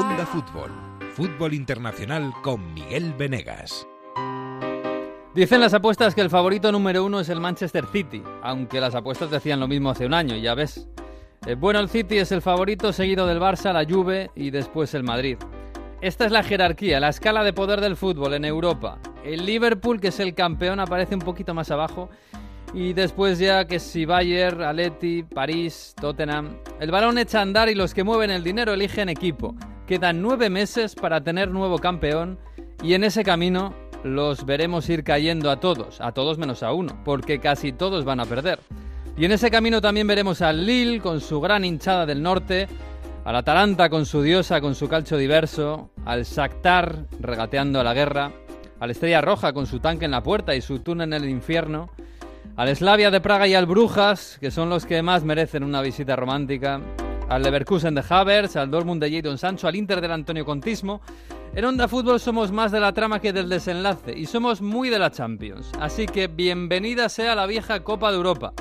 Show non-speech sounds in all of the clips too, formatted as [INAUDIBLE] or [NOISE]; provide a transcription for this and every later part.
Fútbol. Fútbol Internacional con Miguel Venegas. Dicen las apuestas que el favorito número uno es el Manchester City, aunque las apuestas decían lo mismo hace un año, ya ves. Eh, bueno, el City es el favorito, seguido del Barça, la Juve y después el Madrid. Esta es la jerarquía, la escala de poder del fútbol en Europa. El Liverpool, que es el campeón, aparece un poquito más abajo. Y después ya que si Bayern, Atleti, París, Tottenham. El balón echa a andar y los que mueven el dinero eligen equipo. Quedan nueve meses para tener nuevo campeón y en ese camino los veremos ir cayendo a todos, a todos menos a uno, porque casi todos van a perder. Y en ese camino también veremos al Lille con su gran hinchada del norte, al Atalanta con su diosa, con su calcho diverso, al Shakhtar regateando a la guerra, al Estrella Roja con su tanque en la puerta y su túnel en el infierno, al Slavia de Praga y al Brujas, que son los que más merecen una visita romántica, al Leverkusen de Havers, al Dortmund de Jadon Sancho, al Inter del Antonio Contismo. En Onda Fútbol somos más de la trama que del desenlace y somos muy de la Champions. Así que bienvenida sea la vieja Copa de Europa.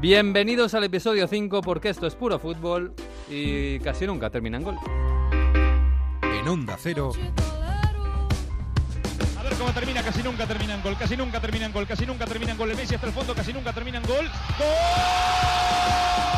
Bienvenidos al episodio 5 porque esto es puro fútbol y casi nunca termina en gol. En Onda Cero. A ver cómo termina, casi nunca termina en gol, casi nunca termina en gol, casi nunca termina en gol. El Messi hasta el fondo, casi nunca termina en gol. ¡Gol!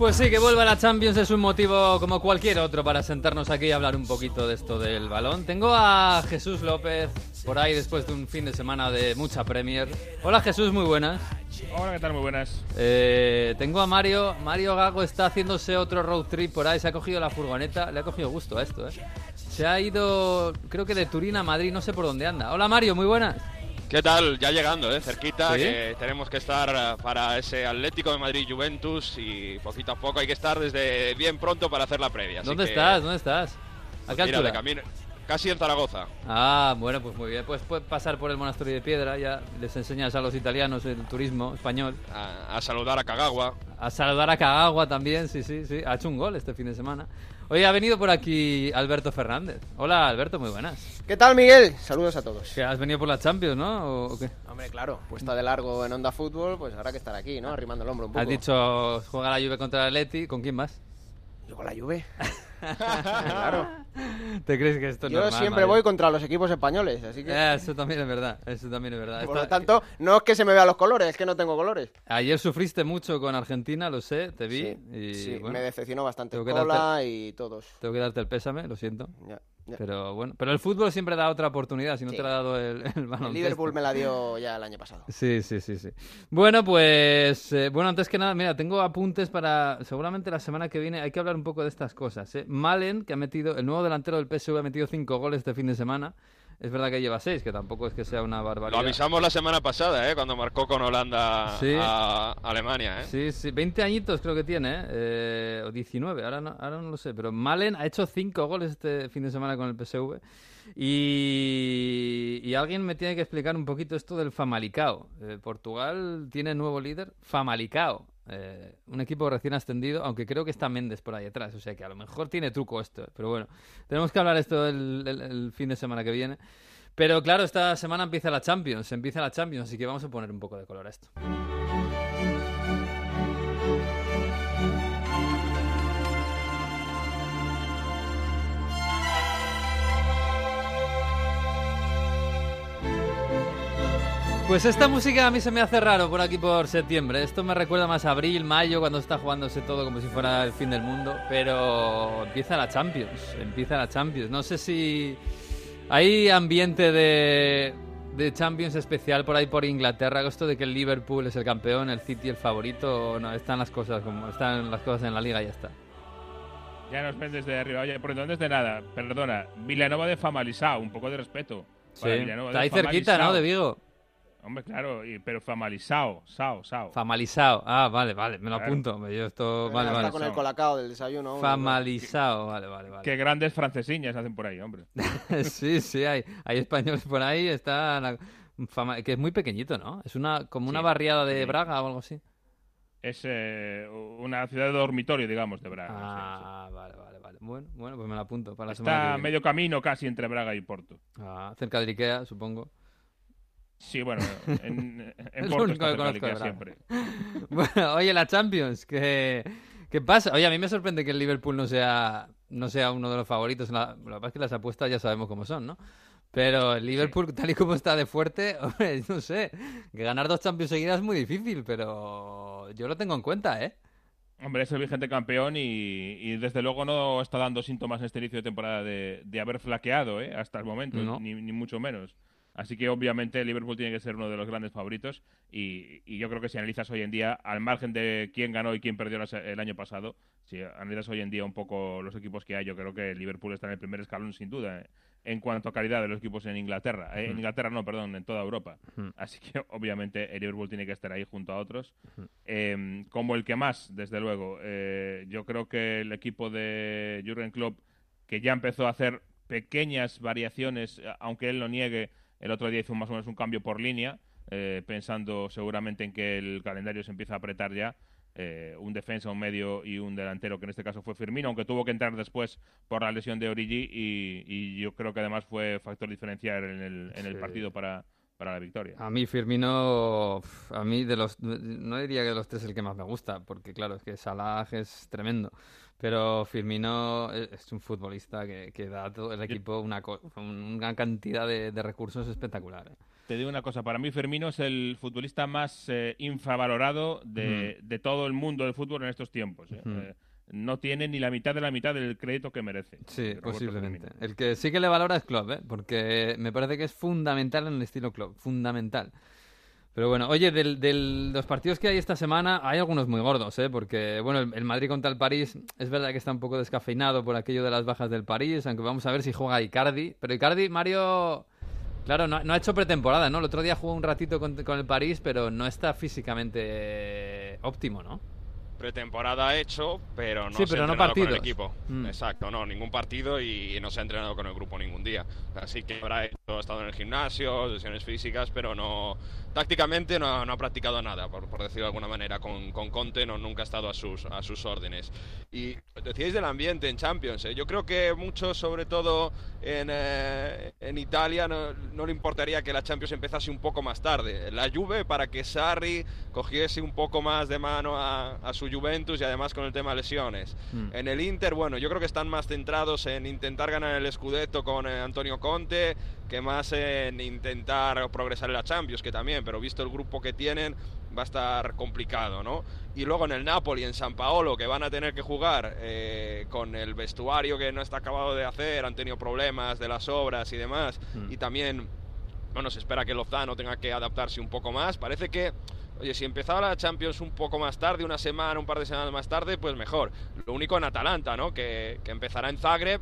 Pues sí, que vuelva la Champions es un motivo como cualquier otro para sentarnos aquí y hablar un poquito de esto del balón. Tengo a Jesús López por ahí después de un fin de semana de mucha Premier. Hola Jesús, muy buenas. Hola, ¿qué tal? Muy buenas. Eh, tengo a Mario. Mario Gago está haciéndose otro road trip por ahí. Se ha cogido la furgoneta. Le ha cogido gusto a esto, ¿eh? Se ha ido, creo que de Turín a Madrid. No sé por dónde anda. Hola Mario, muy buenas. ¿Qué tal? Ya llegando, ¿eh? cerquita, ¿Sí? que tenemos que estar eh, para ese Atlético de Madrid-Juventus y poquito a poco hay que estar desde bien pronto para hacer la previa. ¿Dónde que, estás? ¿Dónde estás? ¿A pues qué altura? de camino, casi en Zaragoza. Ah, bueno, pues muy bien. Pues puedes pasar por el monasterio de piedra. Ya les enseñas a los italianos el turismo español. A, a saludar a Kagawa. A saludar a Cagagua también, sí, sí, sí. Ha hecho un gol este fin de semana. Hoy ha venido por aquí Alberto Fernández. Hola, Alberto, muy buenas. ¿Qué tal, Miguel? Saludos a todos. ¿Que has venido por la Champions, no? ¿O, qué? Hombre, claro, puesta de largo en Onda Fútbol, pues habrá que estar aquí, ¿no? Arrimando el hombro un poco. Has dicho juega la Juve contra el Atleti. ¿Con quién más? Yo con la Juve. [LAUGHS] claro. ¿Te crees que esto es Yo normal, siempre Mario? voy contra los equipos españoles, así que... Eh, eso también es verdad, eso también es verdad. por lo tanto, no es que se me vean los colores, es que no tengo colores. Ayer sufriste mucho con Argentina, lo sé, te vi. Sí, y, sí, bueno, me decepcionó bastante tengo que Cola y todos. tengo que darte el pésame, lo siento. Ya, Pero bueno, pero el fútbol siempre da otra oportunidad, si no Sí. te la ha dado el, el El baloncesto. Liverpool me la dio ya el año pasado. Sí, sí, sí, sí. Bueno, pues, eh, bueno, antes que nada, mira, tengo apuntes para, seguramente la semana que viene hay que hablar un poco de estas cosas. ¿eh? Malen, que ha metido, el nuevo delantero del PSV ha metido cinco goles este fin de semana. Es verdad que lleva seis, que tampoco es que sea una Lo barbaridad. avisamos la semana pasada, ¿eh? cuando marcó con Holanda Sí. a Alemania. ¿eh? Sí, sí, 20 añitos creo que tiene, ¿eh? O 19, ahora no, ahora no lo sé, pero Malen ha hecho 5 goles este fin de semana con el PSV y, y alguien me tiene que explicar un poquito esto del Famalicao. Eh, Portugal tiene nuevo líder, Famalicao, eh, un equipo recién ascendido, aunque creo que está Méndez por ahí atrás, o sea que a lo mejor tiene truco esto, pero bueno, tenemos que hablar esto el, el- el fin de semana que viene. Pero claro, esta semana empieza la Champions, empieza la Champions, así que vamos a poner un poco de color a esto. Pues esta música a mí se me hace raro por aquí por septiembre. Esto me recuerda más a abril, mayo, cuando está jugándose todo como si fuera el fin del mundo. Pero empieza la Champions, empieza la Champions. No sé si hay ambiente de, de Champions especial por ahí por Inglaterra. Esto de que el Liverpool es el campeón, el City el favorito. No, están las cosas como están las cosas en la liga y ya está. Ya nos ven desde arriba. Oye, por entonces de nada, perdona. Vilanova de Famalisao, un poco de respeto. Sí. para Vilanova Está ahí cerquita, ¿no? De Vigo. Hombre, claro, y, pero Famalisao, Sao, Sao. Famalisao. Ah, vale, vale, me lo Claro. apunto. Yo esto, Pero vale. Está con el colacao del desayuno. Famalisao, vale, vale, vale. Qué grandes francesiñas hacen por ahí, hombre. [LAUGHS] sí, sí, hay, hay españoles por ahí, está la- fama- que es muy pequeñito, ¿no? Es una como una Sí, barriada de pequeñito. Braga o algo así. Es eh, una ciudad de dormitorio, digamos, de Braga. sí, sí. Ah, vale, vale, vale. Bueno, bueno, pues me lo apunto para la semana Está que a viene. medio camino casi entre Braga y Porto. Ah, cerca de Ikea, supongo. Sí, bueno, en, [LAUGHS] en Es Porto está siempre. [LAUGHS] Bueno, oye, la Champions, ¿qué, qué pasa? Oye, a mí me sorprende que el Liverpool no sea, no sea uno de los favoritos. la- Lo que pasa es que las apuestas ya sabemos cómo son, ¿no? Pero el Liverpool, [LAUGHS] tal y como está de fuerte, hombre, no sé, que ganar dos Champions seguidas es muy difícil, pero yo lo tengo en cuenta, ¿eh? Hombre, es el vigente campeón y, y desde luego no está dando síntomas en este inicio de temporada de, de haber flaqueado ¿eh? hasta el momento, No. ni, ni mucho menos. Así que obviamente Liverpool tiene que ser uno de los grandes favoritos y, y yo creo que si analizas hoy en día, al margen de quién ganó y quién perdió el año pasado, si analizas hoy en día un poco los equipos que hay, yo creo que Liverpool está en el primer escalón sin duda ¿eh? en cuanto a calidad de los equipos en Inglaterra. Eh, En Inglaterra no, perdón, en toda Europa. Así que [LAUGHS] obviamente el Liverpool tiene que estar ahí junto a otros. Eh, como el que más, desde luego. Eh, yo creo que el equipo de Jürgen Klopp, que ya empezó a hacer pequeñas variaciones, eh, aunque él lo niegue, el otro día hizo más o menos un cambio por línea, eh, pensando seguramente en que el calendario se empieza a apretar ya. eh, un defensa, un medio y un delantero, que en este caso fue Firmino, aunque tuvo que entrar después por la lesión de Origi y, y yo creo que además fue factor diferencial en el, en el Sí. partido para, para la victoria. A mí Firmino, a mí de los, no diría que de los tres es el que más me gusta, porque claro, es que Salah es tremendo, pero Firmino es es un futbolista que, que da a todo el equipo una, una cantidad de, de recursos espectacular. ¿eh? Te digo una cosa, para mí Firmino es el futbolista más eh, infravalorado de, de todo el mundo del fútbol en estos tiempos. ¿eh? Eh, no tiene ni la mitad de la mitad del crédito que merece. Sí, posiblemente. Firmino. El que sí que le valora es Klopp, ¿eh? porque me parece que es fundamental en el estilo Klopp, fundamental. Pero bueno, oye, de del, los partidos que hay esta semana hay algunos muy gordos, ¿eh? porque bueno, el, Madrid contra el París es verdad que está un poco descafeinado por aquello de las bajas del París, aunque vamos a ver si juega Icardi. Pero Icardi, Mario, claro, no, ha hecho pretemporada, ¿no? El otro día jugó un ratito con, con el París, pero no está físicamente eh, óptimo, ¿no? Pretemporada hecho, pero no Sí, se pero ha no entrenado con el partidos. equipo. Mm. Exacto, no, ningún partido y no se ha entrenado con el grupo ningún día. Así que habrá hecho- estado en el gimnasio, sesiones físicas, pero no tácticamente no, no ha practicado nada, por, por decirlo de alguna manera. Con, con Conte no, nunca ha estado a sus, a sus órdenes. Y decíais del ambiente en Champions. ¿eh? Yo creo que muchos, sobre todo en, eh, en Italia, no, no le importaría que la Champions empezase un poco más tarde. La Juve para que Sarri cogiese un poco más de mano a, a su Juventus y además con el tema lesiones. Mm. En el Inter, bueno, yo creo que están más centrados en intentar ganar el Scudetto con eh, Antonio Conte que más en intentar progresar en la Champions, que también, pero visto el grupo que tienen va a estar complicado, ¿no? Y luego en el Napoli, en San Paolo, que van a tener que jugar eh, con el vestuario que no está acabado de hacer, han tenido problemas de las obras y demás, Mm. y también bueno, se espera que Lozano tenga que adaptarse un poco más. Parece que, oye, si empezaba la Champions un poco más tarde, una semana, un par de semanas más tarde, pues mejor. Lo único en Atalanta, ¿no? Que, que empezará en Zagreb.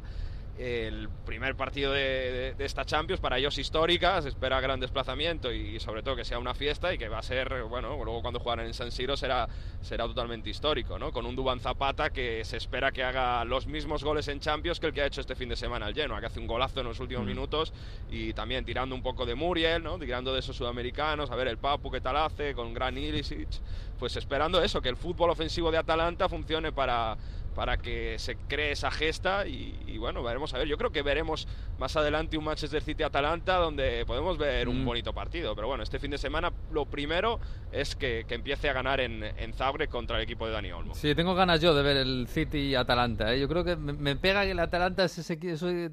El primer partido de, de- de esta Champions para ellos histórica, se espera gran desplazamiento y sobre todo que sea una fiesta y que va a ser, bueno, luego cuando jugaran en San Siro será, será totalmente histórico, ¿no? Con un Duban Zapata que se espera que haga los mismos goles en Champions que el que ha hecho este fin de semana el Genoa, que hace un golazo en los últimos Mm. minutos y también tirando un poco de Muriel, ¿no? Tirando de esos sudamericanos, a ver el Papu qué tal hace, con Gran Ilicic, pues esperando eso, que el fútbol ofensivo de Atalanta funcione para, para que se cree esa gesta y, y bueno, veremos a ver. Yo creo que veremos más adelante un Manchester City-Atalanta donde podemos ver un Mm. bonito partido, pero bueno, este fin de semana lo primero es que, que empiece a ganar en, en Zagreb contra el equipo de Dani Olmo. Sí, tengo ganas yo de ver el City Atalanta. ¿eh? Yo creo que me, me pega que el Atalanta es ese,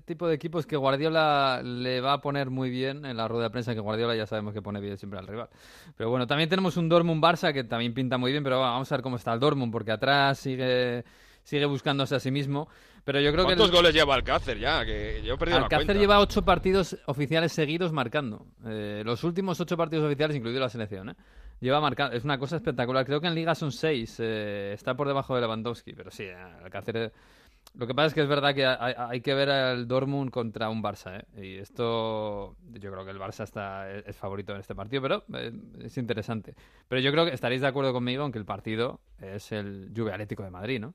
tipo de equipos que Guardiola le va a poner muy bien en la rueda de prensa, que Guardiola ya sabemos que pone bien siempre al rival. Pero bueno, también tenemos un Dortmund Barça que también pinta muy bien, pero bueno, vamos a ver cómo está el Dortmund, porque atrás sigue sigue buscándose a sí mismo. Pero yo creo que ¿Cuántos el- goles lleva Alcácer ya? Que yo he perdido la Alcácer cuenta. lleva ocho partidos oficiales seguidos marcando. Eh, los últimos ocho partidos oficiales, incluido la selección, ¿eh? Lleva marcando. Es una cosa espectacular. Creo que en Liga son seis. eh, está por debajo de Lewandowski. Pero sí, eh, Alcácer. eh, Lo que pasa es que es verdad que hay, hay que ver al Dortmund contra un Barça, ¿eh? Y esto, yo creo que el Barça está es favorito en este partido, pero es interesante. Pero yo creo que estaréis de acuerdo conmigo en que el partido es el Juve Atlético de Madrid, ¿no?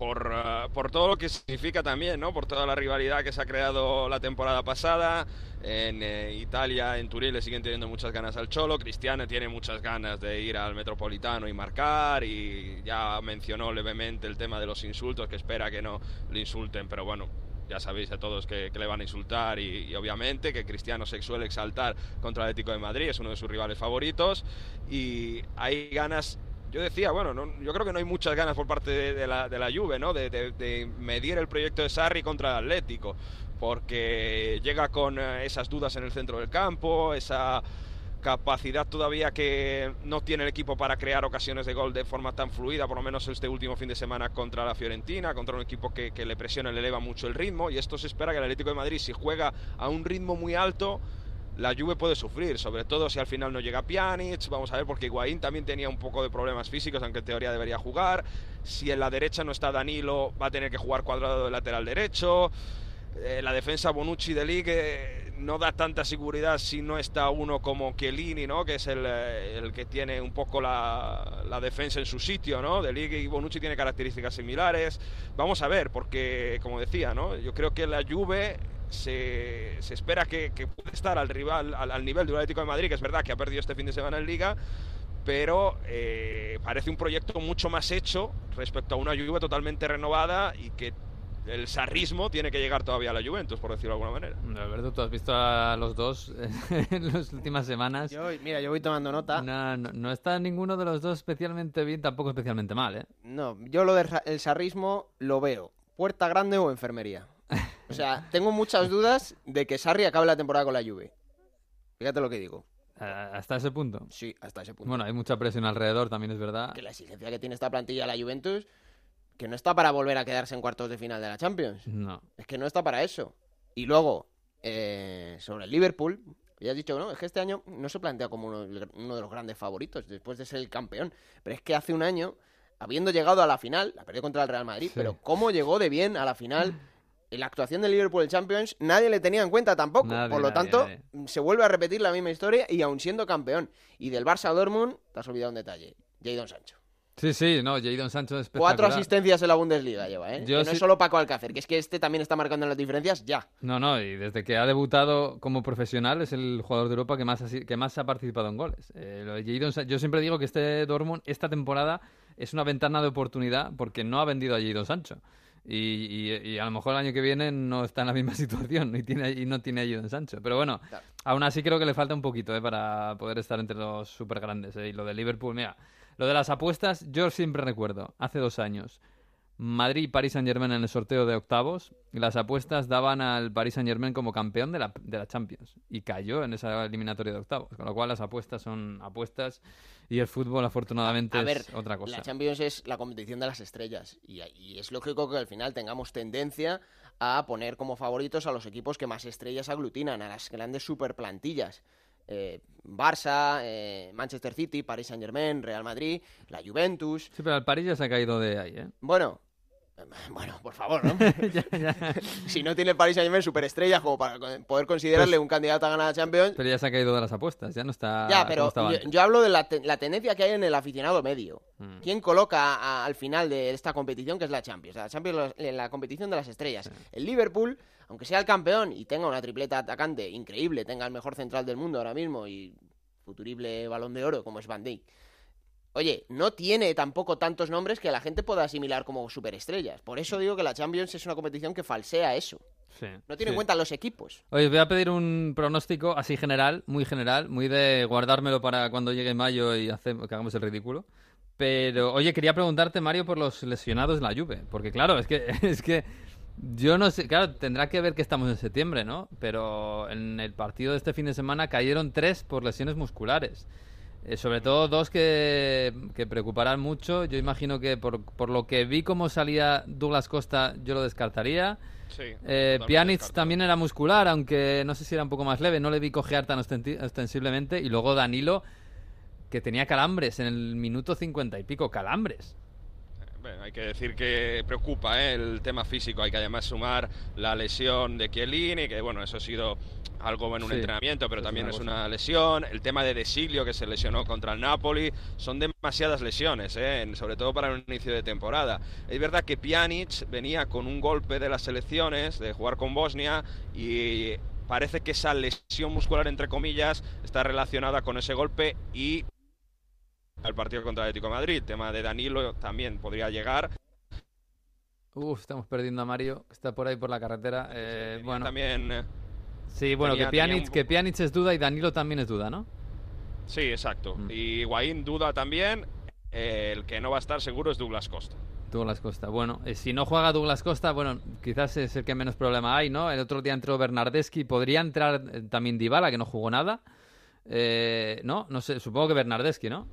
Por, uh, por todo lo que significa también, ¿no? Por toda la rivalidad que se ha creado la temporada pasada. En eh, Italia, en Turín, le siguen teniendo muchas ganas al Cholo. Cristiano tiene muchas ganas de ir al Metropolitano y marcar. Y ya mencionó levemente el tema de los insultos, que espera que no le insulten, pero bueno, ya sabéis a todos que, que le van a insultar y, y, obviamente que Cristiano se suele exaltar contra el Atlético de Madrid, es uno de sus rivales favoritos y hay ganas yo decía, bueno, no, yo creo que no hay muchas ganas por parte de, la, de la, Juve, ¿no? De, medir el proyecto de Sarri contra el Atlético, porque llega con eh, esas dudas en el centro del campo, esa capacidad todavía que no tiene el equipo para crear ocasiones de gol de forma tan fluida, por lo menos este último fin de semana contra la Fiorentina, contra un equipo que, le presiona, le eleva mucho el ritmo, y esto se espera que el Atlético de Madrid, si juega a un ritmo muy alto, la Juve puede sufrir, sobre todo si al final no llega Pjanic, vamos a ver porque Higuaín también tenía un poco de problemas físicos, aunque en teoría debería jugar, si en la derecha no está Danilo, va a tener que jugar cuadrado de lateral derecho, eh, la defensa Bonucci de Ligue no da tanta seguridad si no está uno como Chiellini, ¿no? que es el, eh, que tiene un poco la, la, defensa en su sitio, ¿no? De Ligue y Bonucci tiene características similares. Vamos a ver, porque como decía, ¿no? yo creo que la Juve se, se espera que, que, puede estar al rival al, al, nivel de un Atlético de Madrid, que es verdad que ha perdido este fin de semana en Liga, pero eh, parece un proyecto mucho más hecho respecto a una Juve totalmente renovada y que el sarrismo tiene que llegar todavía a la Juventus, por decirlo de alguna manera. Alberto, tú has visto a los dos [LAUGHS] en las últimas semanas. Yo, mira, yo voy tomando nota. No, no, no, está ninguno de los dos especialmente bien, tampoco especialmente mal, ¿eh? No, yo lo del sarrismo lo veo. ¿Puerta grande o enfermería? O sea, tengo muchas dudas de que Sarri acabe la temporada con la Juve. Fíjate lo que digo. ¿Hasta ese punto? Sí, hasta ese punto. Bueno, hay mucha presión alrededor, también es verdad. Que la exigencia que tiene esta plantilla la Juventus, que no está para volver a quedarse en cuartos de final de la Champions. No. Es que no está para eso. Y luego, eh, sobre el Liverpool, ya has dicho, no, es que este año no se plantea como uno, uno, de los grandes favoritos después de ser el campeón. Pero es que hace un año, habiendo llegado a la final, la perdió contra el Real Madrid, sí. pero cómo llegó de bien a la final la actuación del Liverpool en Champions nadie le tenía en cuenta tampoco. Nadie, Por lo nadie, tanto, nadie. se vuelve a repetir la misma historia y aún siendo campeón. Y del Barça Dortmund, te has olvidado un detalle. Jadon Sancho. Sí, sí, no, Jadon Sancho es Cuatro asistencias en la Bundesliga lleva, ¿eh? Yo que no sí... es solo Paco Alcácer, que es que este también está marcando las diferencias ya. No, no, y desde que ha debutado como profesional es el jugador de Europa que más, ha, que más ha participado en goles. Eh, lo de Jadon, yo siempre digo que este Dortmund, esta temporada, es una ventana de oportunidad porque no ha vendido a Jadon Sancho. Y, y, y, a lo mejor el año que viene no está en la misma [LAUGHS] situación y, tiene, y no tiene ayuda en Sancho. Pero bueno, claro. aún así creo que le falta un poquito ¿eh? para poder estar entre los super grandes. ¿eh? Y lo de Liverpool, mira, lo de las apuestas, yo siempre recuerdo, hace dos años, Madrid y Paris Saint Germain en el sorteo de octavos, las apuestas daban al Paris Saint Germain como campeón de la, de la Champions y cayó en esa eliminatoria de octavos, con lo cual las apuestas son apuestas y el fútbol afortunadamente a ver, es otra cosa. La Champions es la competición de las estrellas y, y, es lógico que al final tengamos tendencia a poner como favoritos a los equipos que más estrellas aglutinan, a las grandes superplantillas. Eh, Barça, eh, Manchester City, Paris Saint Germain, Real Madrid, la Juventus. Sí, pero el París ya se ha caído de ahí, ¿eh? Bueno, [LAUGHS] bueno, por favor, ¿no? [LAUGHS] ya, ya. si no tiene Paris Saint-Germain superestrella como para poder considerarle pues, un candidato a ganar la Champions. Pero ya se ha caído de las apuestas, ya no está. Ya, pero yo, yo, hablo de la, te la, tendencia que hay en el aficionado medio. Mm. ¿Quién coloca a, al final de esta competición que es la Champions? La Champions en la competición de las estrellas. Sí. El Liverpool, aunque sea el campeón y tenga una tripleta atacante increíble, tenga el mejor central del mundo ahora mismo y futurible balón de oro como es Van Dijk Oye, no tiene tampoco tantos nombres que la gente pueda asimilar como superestrellas. Por eso digo que la Champions es una competición que falsea eso. Sí, no tiene sí. en cuenta los equipos. Oye, voy a pedir un pronóstico así general, muy general, muy de guardármelo para cuando llegue mayo y que hagamos el ridículo. Pero, oye, quería preguntarte, Mario, por los lesionados de la Juve. Porque, claro, es que, [LAUGHS] es que yo no sé, claro, tendrá que ver que estamos en septiembre, ¿no? Pero en el partido de este fin de semana cayeron tres por lesiones musculares. Eh, sobre todo dos que, que, preocuparán mucho. Yo imagino que por, por, lo que vi cómo salía Douglas Costa, yo lo descartaría. Sí, eh, Pjanic también era muscular, aunque no sé si era un poco más leve. No le vi cojear tan ostensiblemente. Y luego Danilo, que tenía calambres en el minuto cincuenta y pico. Calambres. Bueno, hay que decir que preocupa ¿eh? el tema físico. Hay que además sumar la lesión de Chiellini, que bueno, eso ha sido algo en un Sí, entrenamiento, pero es también una es una lesión. El tema de Desilio, que se lesionó contra el Napoli. Son demasiadas lesiones, ¿eh? sobre todo para un inicio de temporada. Es verdad que Pjanic venía con un golpe de las selecciones, de jugar con Bosnia, y parece que esa lesión muscular, entre comillas, está relacionada con ese golpe y al partido contra el Atlético de Madrid. Tema de Danilo también podría llegar. Uf, estamos perdiendo a Mario, que está por ahí por la carretera. Eh, bueno, También, eh, sí, bueno, tenía- que, tenía Pjanic, un- que Pjanic es duda y Danilo también es duda, ¿no? sí, exacto. Mm. Y Higuaín duda también. Eh, el que no va a estar seguro es Douglas Costa. Douglas Costa. Bueno, eh, si no juega Douglas Costa, bueno, quizás es el que menos problema hay, ¿no? El otro día entró Bernardeschi, podría entrar eh, también Dybala, que no jugó nada. Eh, no, no sé, supongo que Bernardeschi, ¿no?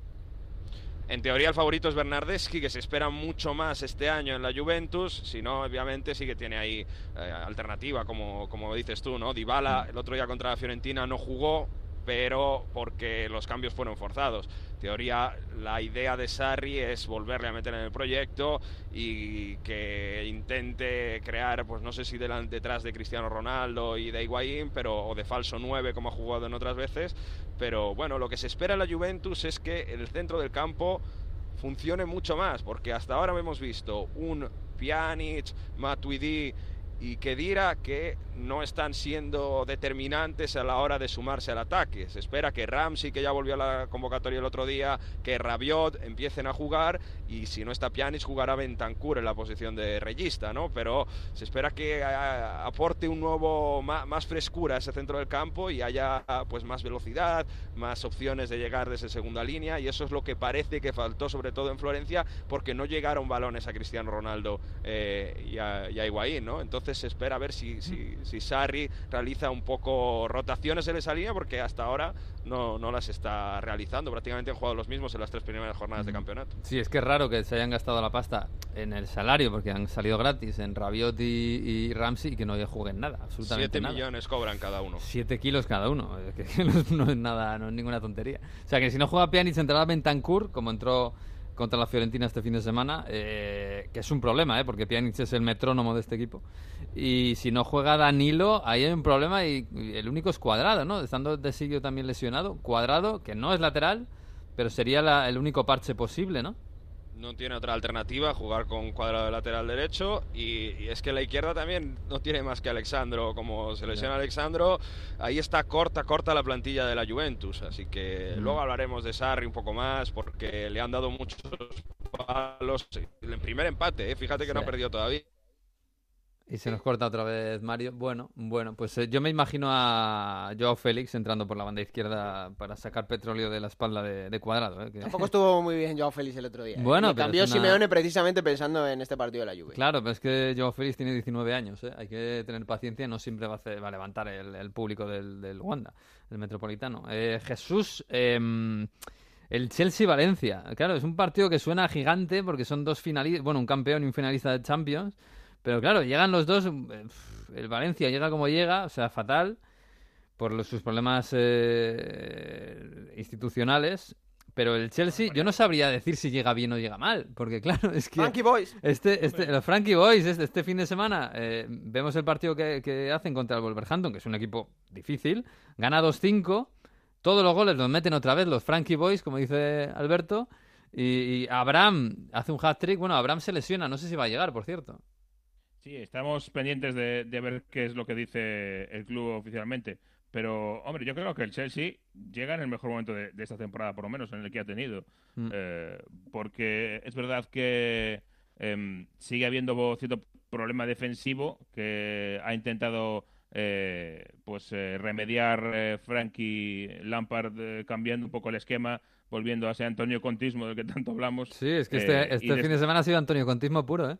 En teoría el favorito es Bernardeschi, que se espera mucho más este año en la Juventus. Si no, obviamente sí que tiene ahí eh, alternativa, como, como dices tú, ¿no? Dybala el otro día contra la Fiorentina no jugó, pero porque los cambios fueron forzados. En teoría, la idea de Sarri es volverle a meter en el proyecto y que intente crear, pues no sé si delan- detrás de Cristiano Ronaldo y de Higuaín, pero o de falso 9 como ha jugado en otras veces, pero bueno, lo que se espera en la Juventus es que el centro del campo funcione mucho más, porque hasta ahora hemos visto un Pjanic, Matuidi y Kedira que no están siendo determinantes a la hora de sumarse al ataque. Se espera que Ramsey, que ya volvió a la convocatoria el otro día, que Rabiot empiecen a jugar y si no está Pjanic jugará Bentancur en la posición de reyista, ¿no? Pero se espera que aporte un nuevo más, frescura a ese centro del campo y haya pues más velocidad, más opciones de llegar desde segunda línea y eso es lo que parece que faltó sobre todo en Florencia porque no llegaron balones a Cristiano Ronaldo eh, y, a, y ¿no? Entonces se espera a ver si, si, si Sarri realiza un poco rotaciones en esa línea porque hasta ahora no, no las está realizando. Prácticamente han jugado los mismos en las tres primeras jornadas de campeonato. Sí, es que es raro que se hayan gastado la pasta en el salario, porque han salido gratis en Rabiot y, y Ramsey y que no jueguen nada, absolutamente 7 nada. millones cobran cada uno. 7 kilos cada uno, [LAUGHS] es que, que no, es, no es nada, no es ninguna tontería. O sea que si no juega Pjanic entrará Bentancur, como entró contra la Fiorentina este fin de semana, eh, que es un problema, ¿eh? porque Pjanic es el metrónomo de este equipo. Y si no juega Danilo, ahí hay un problema y, el único es Cuadrado, ¿no? Estando de Siglio también lesionado, Cuadrado, que no es lateral, pero sería la- el único parche posible, ¿no? No tiene otra alternativa, jugar con cuadrado de lateral derecho y, y es que la izquierda también no tiene más que Alexandro, como se lesiona Alexandro, ahí está corta, corta la plantilla de la Juventus, así que Mm. luego hablaremos de Sarri un poco más porque le han dado muchos palos, el primer empate, ¿eh? fíjate que no ha perdido todavía. Y se nos corta otra vez Mario. Bueno, bueno, pues eh, yo me imagino a Joao Félix entrando por la banda izquierda para sacar petróleo de la espalda de, de Cuadrado. ¿eh? que- Tampoco [LAUGHS] estuvo muy bien Joao Félix el otro día. ¿eh? Bueno, pero cambió una- Simeone precisamente pensando en este partido de la Juve. Claro, pero es que Joao Félix tiene 19 años, ¿eh? hay que tener paciencia, no siempre va a, hacer- va a levantar el, el público del, del Wanda, el Metropolitano. Eh, Jesús, em, el Chelsea-Valencia, claro, es un partido que suena gigante porque son dos finalistas, bueno, un campeón y un finalista de Champions, pero claro, llegan los dos, eh, el Valencia llega como llega, o sea, fatal, por los- sus problemas eh, institucionales. Pero el Chelsea, yo no sabría decir si llega bien o llega mal, porque [LAUGHS] claro, es que... Frankie Boys. Este, este, los Frankie Boys, este, este fin de semana, eh, vemos el partido que, que hacen contra el Wolverhampton, que es un equipo difícil, gana 2-5, todos los goles los meten otra vez los Frankie Boys, como dice Alberto, y, y Abraham hace un hat-trick, bueno, Abraham se lesiona, no sé si va a llegar, por cierto. Sí, estamos pendientes de, de ver qué es lo que dice el club oficialmente. Pero, hombre, yo creo que el Chelsea llega en el mejor momento de, de esta temporada, por lo menos en el que ha tenido. Mm. Eh, porque es verdad que em, sigue habiendo cierto problema defensivo que ha intentado eh, pues eh, remediar eh, Frankie Lampard eh, cambiando un poco el esquema, volviendo a ese Antonio Contismo del que tanto hablamos. Sí, es que este, este fin de semana ha sido Antonio Contismo puro, ¿eh?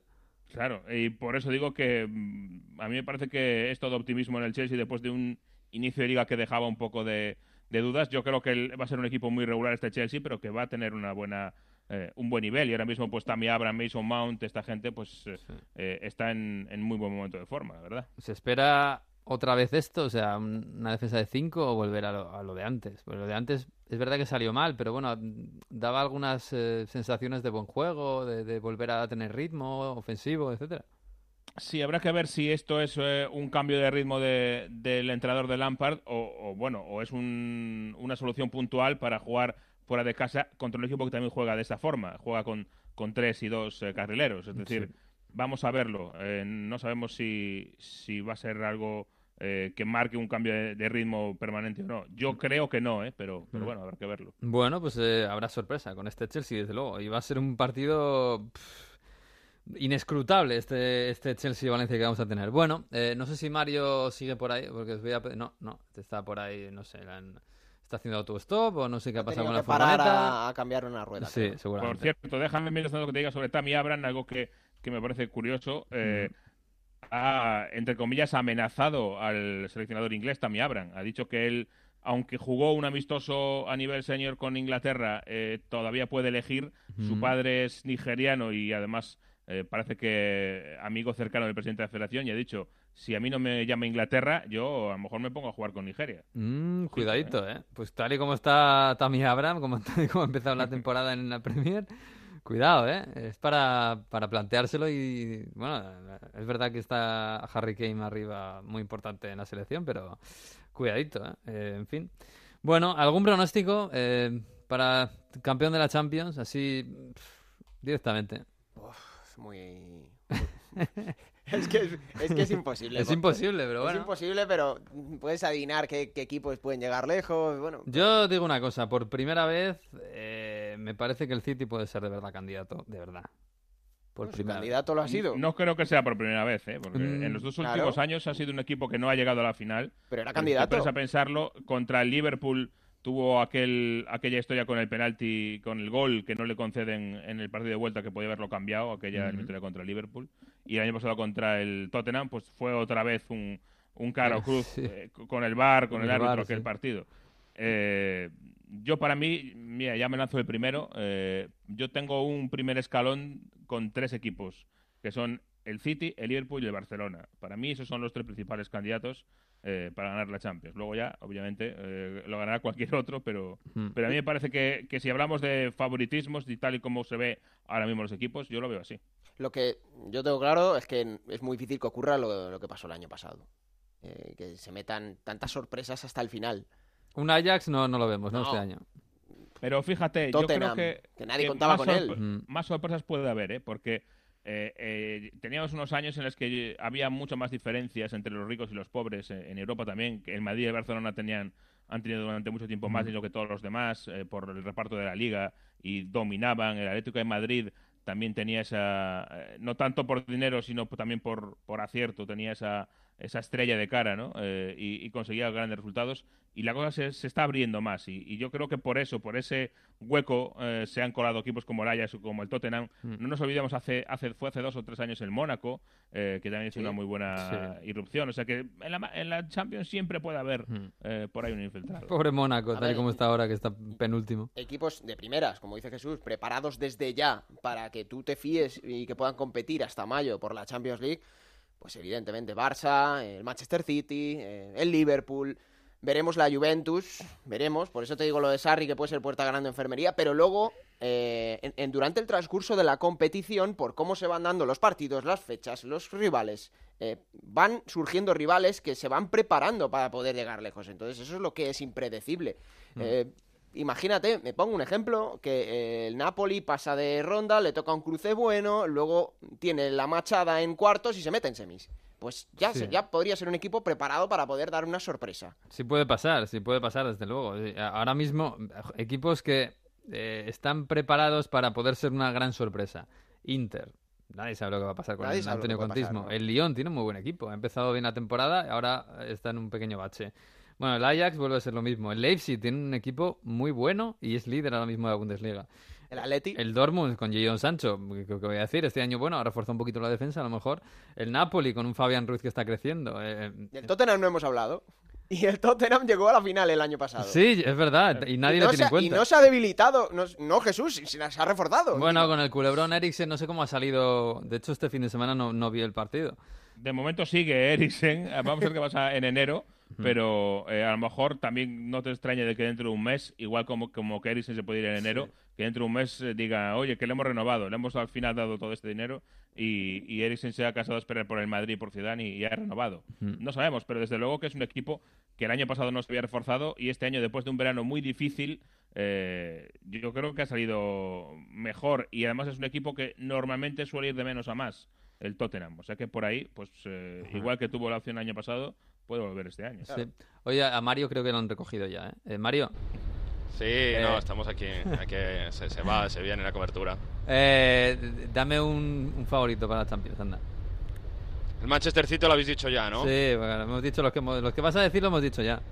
Claro, y por eso digo que mm, a mí me parece que es todo optimismo en el Chelsea después de un inicio de liga que dejaba un poco de, de dudas. Yo creo que va a ser un equipo muy regular este Chelsea, pero que va a tener una buena eh, un buen nivel. Y ahora mismo, pues Tammy Abraham, Mason Mount, esta gente, pues eh, eh, está en, en muy buen momento de forma, la verdad. Se espera otra vez esto? O sea, una defensa de 5 o volver a lo, de antes. Pues lo de antes es verdad que salió mal, pero bueno, daba algunas eh, sensaciones de buen juego, de, volver a tener ritmo ofensivo, etcétera. Sí, habrá que ver si esto es eh, un cambio de ritmo del entrenador de Lampard o, bueno, o es una solución puntual para jugar fuera de casa contra un equipo que también juega de esta forma, juega con, con tres y dos eh, carrileros. Es decir, vamos a verlo. Eh, no sabemos si, si va a ser algo eh, que marque un cambio de, ritmo permanente o no. Yo creo que no, ¿eh? pero, pero mm. bueno, habrá que verlo. Bueno, pues habrá sorpresa con este Chelsea, desde luego. Y va a ser un partido inescrutable este, este Chelsea-Valencia que vamos a tener. Bueno, no sé si Mario sigue por ahí, porque os voy a... No, no, está por ahí, no sé, está haciendo autostop o no sé qué ha pasado con la furgoneta. A, cambiar una rueda. Sí, seguramente. Por cierto, déjame mirar lo que te diga sobre Tammy Abraham, algo que, que me parece curioso. Eh, ha, entre comillas, amenazado al seleccionador inglés Tammy Abraham. Ha dicho que él, aunque jugó un amistoso a nivel senior con Inglaterra, eh, todavía puede elegir. Su padre es nigeriano y además eh, parece que amigo cercano del presidente de la federación y ha dicho si a mí no me llama Inglaterra, yo a lo mejor me pongo a jugar con Nigeria. Mm, cuidadito, ¿eh? Pues tal y como está Tammy Abraham, como, [LAUGHS] como ha empezado la [LAUGHS] temporada en la Premier, cuidado, ¿eh? Es para, para planteárselo y, bueno, es verdad que está Harry Kane arriba muy importante en la selección, pero cuidadito, ¿eh? eh en fin. Bueno, ¿algún pronóstico eh, para campeón de la Champions? Así, directamente. es muy... [LAUGHS] es, que es, imposible. [LAUGHS] es imposible, pero bueno. Es imposible, pero puedes adivinar qué, equipos pueden llegar lejos. Bueno. Yo digo una cosa, por primera vez eh, me parece que el City puede ser de verdad candidato, de verdad. Por pues candidato lo ha sido. No creo que sea por primera vez, ¿eh? porque mm, en los dos últimos años ha sido un equipo que no ha llegado a la final. Pero era candidato. Pero a pensarlo, contra el Liverpool tuvo aquel, aquella historia con el penalti, con el gol que no le conceden en el partido de vuelta, que podía haberlo cambiado, aquella uh contra el Liverpool. Y el año pasado contra el Tottenham, pues fue otra vez un, un caro [LAUGHS] cruz eh, con el bar, con, el, árbitro, aquel partido. Eh, yo para mí, mira, ya me lanzo el primero. Eh, yo tengo un primer escalón con tres equipos, que son el City, el Liverpool y el Barcelona. Para mí esos son los tres principales candidatos eh, para ganar la Champions. Luego ya, obviamente, eh, lo ganará [LAUGHS] cualquier otro, pero, hmm. pero a mí me parece que, que, si hablamos de favoritismos y tal y como se ve ahora mismo los equipos, yo lo veo así. Lo que yo tengo claro es que es muy difícil que ocurra lo, que pasó el año pasado. Eh, que se metan tantas sorpresas hasta el final. Un Ajax no, no lo vemos, ¿no? Este año. Pero fíjate, yo creo que, que nadie contaba con él. Más sorpresas puede haber, ¿eh? Porque eh, eh, teníamos unos años en los que había mucho más diferencias entre los ricos y los pobres, eh, en Europa también, que en Madrid y Barcelona tenían han tenido durante mucho tiempo más dinero que todos los demás por el reparto de la liga y dominaban. El Atlético de Madrid también tenía esa, no tanto por dinero, sino también por, por acierto, tenía esa, esa estrella de cara, ¿no? y, conseguía grandes resultados y la cosa se, se está abriendo más. Y, yo creo que por eso, por ese hueco, eh, se han colado equipos como el Ajax o como el Tottenham. Mm. No nos olvidemos, hace, hace, fue hace dos o tres años el Mónaco, eh, que también hizo una muy buena irrupción. O sea que en la, en la Champions siempre puede haber mm. eh, por ahí un infiltrado. Pobre Mónaco, tal y como está ahora, que está penúltimo. Equipos de primeras, como dice Jesús, preparados desde ya para que tú te fíes y que puedan competir hasta mayo por la Champions League. Pues evidentemente Barça, el Manchester City, el Liverpool Veremos la Juventus, veremos. Por eso te digo lo de Sarri, que puede ser puerta ganando enfermería. Pero luego, eh, en, durante el transcurso de la competición, por cómo se van dando los partidos, las fechas, los rivales, eh, van surgiendo rivales que se van preparando para poder llegar lejos. Entonces, eso es lo que es impredecible. Mm. Eh, imagínate, me pongo un ejemplo, que el Napoli pasa de ronda, le toca un cruce bueno, luego tiene la machada en cuartos y se mete en semis pues ya, ya podría ser un equipo preparado para poder dar una sorpresa. Sí puede pasar, sí puede pasar, desde luego. Ahora mismo, equipos que eh, están preparados para poder ser una gran sorpresa. Inter. Nadie sabe lo que va a pasar con el Antonio Contismo. El Lyon tiene un muy buen equipo. Ha empezado bien la temporada y ahora está en un pequeño bache. Bueno, el Ajax vuelve a ser lo mismo. El Leipzig tiene un equipo muy bueno y es líder ahora mismo de la Bundesliga. El Atleti. El Dortmund con Jadon Sancho, que, voy a decir, este año, bueno, ha reforzado un poquito la defensa a lo mejor. El Napoli con un Fabian Ruiz que está creciendo. Eh, el Tottenham no hemos hablado. [LAUGHS] Y el Tottenham llegó a la final el año pasado. Sí, es verdad, y nadie lo tiene en cuenta. Y no se ha debilitado, no, Jesús, se ha reforzado. Bueno, con el culebrón Eriksen no sé cómo ha salido, de hecho este fin de semana no, no vi el partido. De momento sigue Eriksen. [LAUGHS] Vamos a ver qué pasa en enero. Pero eh, a lo mejor también no te extrañe de que dentro de un mes, igual como, como que Eriksen se puede ir en enero, que dentro de un mes eh, diga, oye, que le hemos renovado, le hemos al final dado todo este dinero y, y Eriksen se ha casado a esperar por el Madrid y por Zidane y, y ha renovado. No sabemos, pero desde luego que es un equipo que el año pasado no se había reforzado y este año, después de un verano muy difícil, eh, yo creo que ha salido mejor y además es un equipo que normalmente suele ir de menos a más, el Tottenham. O sea que por ahí, pues eh, igual que tuvo la opción el año pasado, puede volver este año. Sí. Oye, a Mario creo que lo han recogido ya. ¿eh? Eh, Mario, Sí, no, estamos aquí. aquí se, se va, se viene la cobertura. eh, dame un, un favorito para la Champions, anda. El Manchester City lo habéis dicho ya, ¿no? Sí, bueno, hemos dicho los que, los que vas a decir lo hemos dicho ya. [LAUGHS]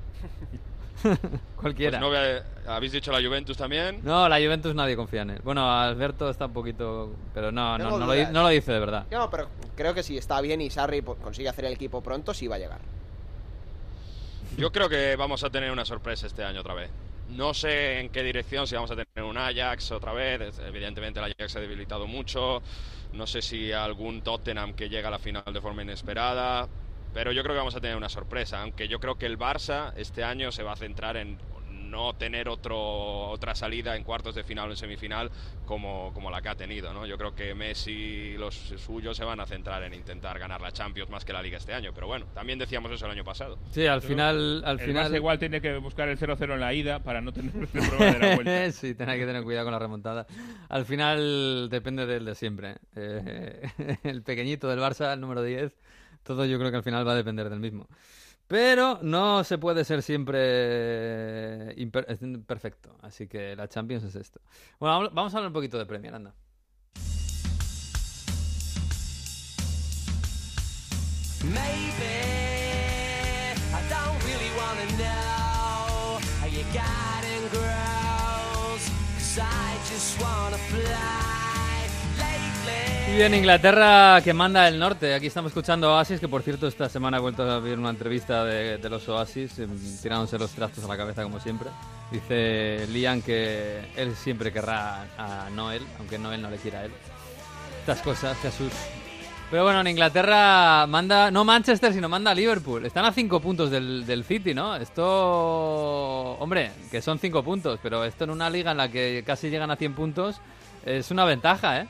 Pues Cualquiera. no a- habéis dicho la Juventus también. No, la Juventus nadie confía en él. Bueno, Alberto está un poquito... Pero no, no, no, lo, no lo dice de verdad. No, pero creo que si está bien y Sarri consigue hacer el equipo pronto, sí va a llegar. Yo creo que vamos a tener una sorpresa este año otra vez. No sé en qué dirección, si vamos a tener un Ajax otra vez. Evidentemente el Ajax se ha debilitado mucho. No sé si algún Tottenham que llega a la final de forma inesperada. Pero yo creo que vamos a tener una sorpresa. Aunque yo creo que el Barça este año se va a centrar en no tener otro, otra salida en cuartos de final o en semifinal como, como la que ha tenido. ¿no? Yo creo que Messi y los suyos se van a centrar en intentar ganar la Champions más que la Liga este año. Pero bueno, también decíamos eso el año pasado. Sí, al final... Al el final... Barça igual tiene que buscar el 0-0 en la ida para no tener [LAUGHS] el problema de la vuelta. [LAUGHS] sí, tenéis que tener cuidado con la remontada. Al final depende del de siempre. Eh, [LAUGHS] el pequeñito del Barça, el número 10, todo yo creo que al final va a depender del mismo. Pero no se puede ser siempre es perfecto. Así que la Champions es esto. Bueno, vamos- a hablar un poquito de Premier, anda. Maybe. Y en Inglaterra que manda el norte. Aquí estamos escuchando Oasis, que por cierto esta semana he vuelto a ver una entrevista de, de los Oasis, em, tirándose los trastos a la cabeza como siempre. Dice Liam que él siempre querrá a Noel, aunque Noel no le quiera a él. Estas cosas, Jesús. Pero bueno, en Inglaterra manda, no Manchester, sino manda Liverpool. Están a cinco puntos del, del City, ¿no? Esto, hombre, que son cinco puntos, pero esto en una liga en la que casi llegan a 100 puntos es una ventaja, ¿eh?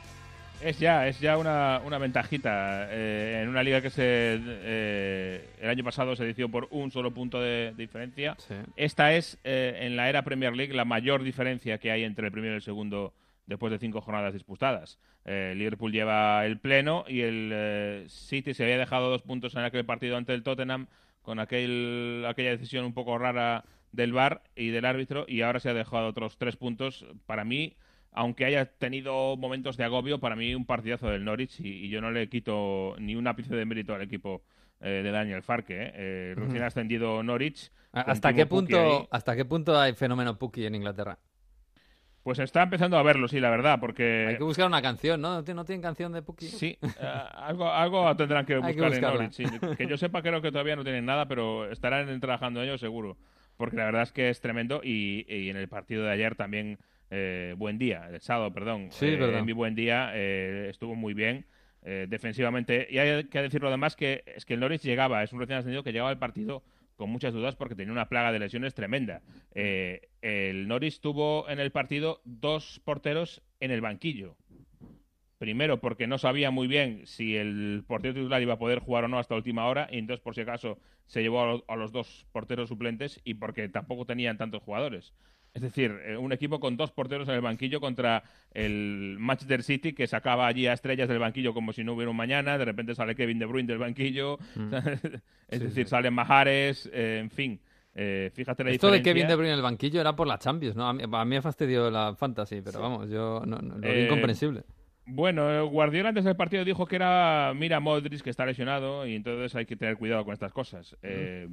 Es ya, es ya una, una ventajita eh, en una liga que se eh, el año pasado se decidió por un solo punto de, de diferencia. Sí. Esta es eh, en la era Premier League la mayor diferencia que hay entre el primero y el segundo después de cinco jornadas disputadas. Eh, Liverpool lleva el pleno y el City se había dejado dos puntos en aquel partido ante el Tottenham con aquel, aquella decisión un poco rara del VAR y del árbitro y ahora se ha dejado otros tres puntos. Para mí, aunque haya tenido momentos de agobio, para mí un partidazo del Norwich y, y yo no le quito ni un ápice de mérito al equipo eh, de Daniel Farke. ¿eh? Eh, recién ascendido Norwich. ¿Hasta qué, punto. ¿Hasta qué punto hay fenómeno Puki en Inglaterra? Pues está empezando a verlo, sí, la verdad, porque... Hay que buscar una canción, ¿no? ¿No tienen- ¿No tienen canción de Puki? Sí, algo, algo tendrán que [LAUGHS] buscar en. Norwich. sí. Que yo sepa, creo que todavía no tienen nada, pero estarán trabajando en ello seguro. Porque la verdad es que es tremendo y, y en el partido de ayer también, eh, buen día, el sábado, perdón. Sí, eh, verdad. En mi buen día eh, estuvo muy bien eh, defensivamente. Y hay que decirlo además que es que el Norwich llegaba, es un recién ascendido que llegaba al partido con muchas dudas porque tenía una plaga de lesiones tremenda. El Norwich tuvo en el partido dos porteros en el banquillo. Primero, porque no sabía muy bien si el portero titular iba a poder jugar o no hasta última hora, y entonces, por si acaso, se llevó a, lo- a los dos porteros suplentes y porque tampoco tenían tantos jugadores. Es decir, eh, un equipo con dos porteros en el banquillo contra el Manchester City, que sacaba allí a estrellas del banquillo como si no hubiera un mañana. De repente sale Kevin De Bruyne del banquillo. [LAUGHS] es decir, salen Majares, eh, en fin. Eh, fíjate la Esto de. Kevin De Bruyne en el banquillo era por la Champions, ¿no? A mí, a mí me fastidió la Fantasy, pero vamos, yo no, no- lo Eh, incomprensible. Bueno, Guardiola antes del partido dijo que era mira Modric que está lesionado y entonces hay que tener cuidado con estas cosas. Eh,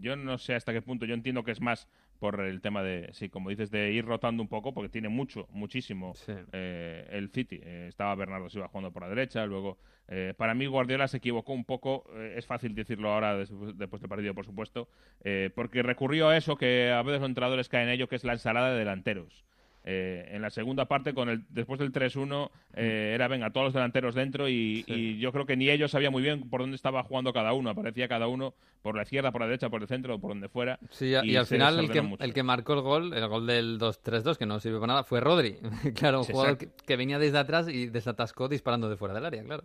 yo no sé hasta qué punto, yo entiendo que es más por el tema de, sí, como dices, de ir rotando un poco porque tiene mucho, muchísimo Sí. eh, el City. Eh, estaba Bernardo Silva jugando por la derecha, luego eh, para mí Guardiola se equivocó un poco, eh, es fácil decirlo ahora después, después del partido, por supuesto, eh, porque recurrió a eso que a veces los entrenadores caen en ello, que es la ensalada de delanteros. Eh, en la segunda parte, con el después del 3-1, eh, era venga, todos los delanteros dentro y, y yo creo que ni ellos sabían muy bien por dónde estaba jugando cada uno. Aparecía cada uno por la izquierda, por la derecha, por el centro, por donde fuera. Sí, y, al final el que, mucho. el que marcó el gol, el gol del 2-3-2, que no sirve para nada, fue Rodri. [LAUGHS] claro, un Sí, jugador que, que venía desde atrás y desatascó disparando de fuera del área, claro.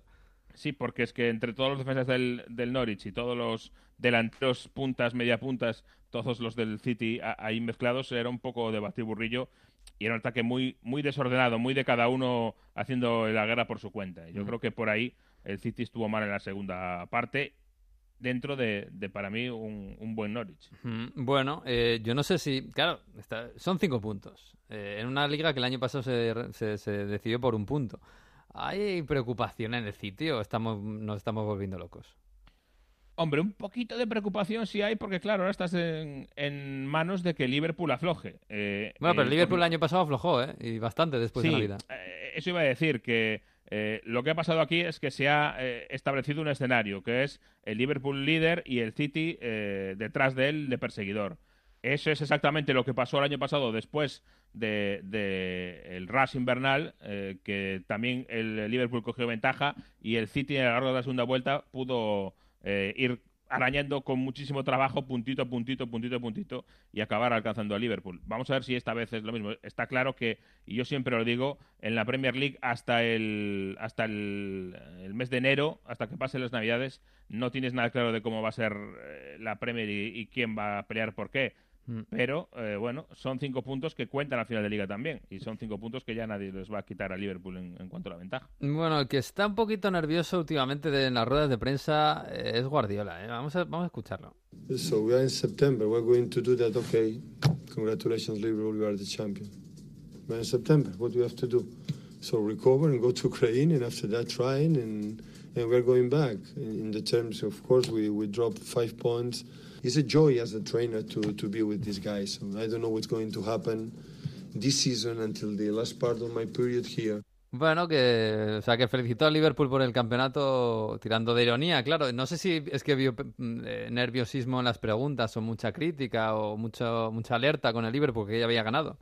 Sí, porque es que entre todos los defensas del, del Norwich y todos los delanteros, puntas, media puntas, todos los del City ahí mezclados, era un poco de batiburrillo y era un ataque muy, muy desordenado, muy de cada uno haciendo la guerra por su cuenta. Yo creo que por ahí el City estuvo mal en la segunda parte, dentro de, de, para mí, un, un buen Norwich. Bueno, eh, yo no sé si. Claro, está- son cinco puntos. Eh, en una liga que el año pasado se, se- se decidió por un punto. ¿Hay preocupación en el sitio o estamos, nos estamos volviendo locos? Hombre, un poquito de preocupación sí hay, porque claro, ahora estás en, en manos de que Liverpool afloje. Eh, Bueno, pero eh, Liverpool el año pasado aflojó, ¿eh? Y bastante después de Sí, Navidad. eh, eso iba a decir que eh, lo que ha pasado aquí es que se ha eh, establecido un escenario que es el Liverpool líder y el City eh, detrás de él de perseguidor. Eso es exactamente lo que pasó el año pasado después de, de el rush invernal, que también el Liverpool cogió ventaja y el City a lo largo de la segunda vuelta pudo eh, ir arañando con muchísimo trabajo, puntito a puntito, puntito puntito, y acabar alcanzando a Liverpool. Vamos a ver si esta vez es lo mismo. Está claro que, y yo siempre lo digo, en la Premier League hasta el, hasta el, mes de enero, hasta que pasen las Navidades, no tienes nada claro de cómo va a ser eh, la Premier y quién va a pelear por qué. Mm. Pero, eh, bueno, son cinco puntos que cuentan al final de liga también. Y son cinco puntos que ya nadie les va a quitar a Liverpool en, en cuanto a la ventaja. Bueno, el que está un poquito nervioso últimamente de, en las ruedas de prensa eh, es Guardiola. ¿eh? Vamos, a, vamos a escucharlo. So we are in September. We're going to do that. Okay, congratulations, Liverpool. You are the champion. We're in September. What do we have to do? So recover and go to Ukraine, and after that, trying, and and we're going back. In, in the terms, of course, we we dropped five points. It's a joy as a trainer to to be with these guys. So I don't know what's going to happen this season until the last part of my period here. Bueno, que, o sea, que felicitó al Liverpool por el campeonato tirando de ironía, claro. No sé si es que vio mm, eh, nerviosismo en las preguntas o mucha crítica o mucho, mucha alerta con el Liverpool que ya había ganado.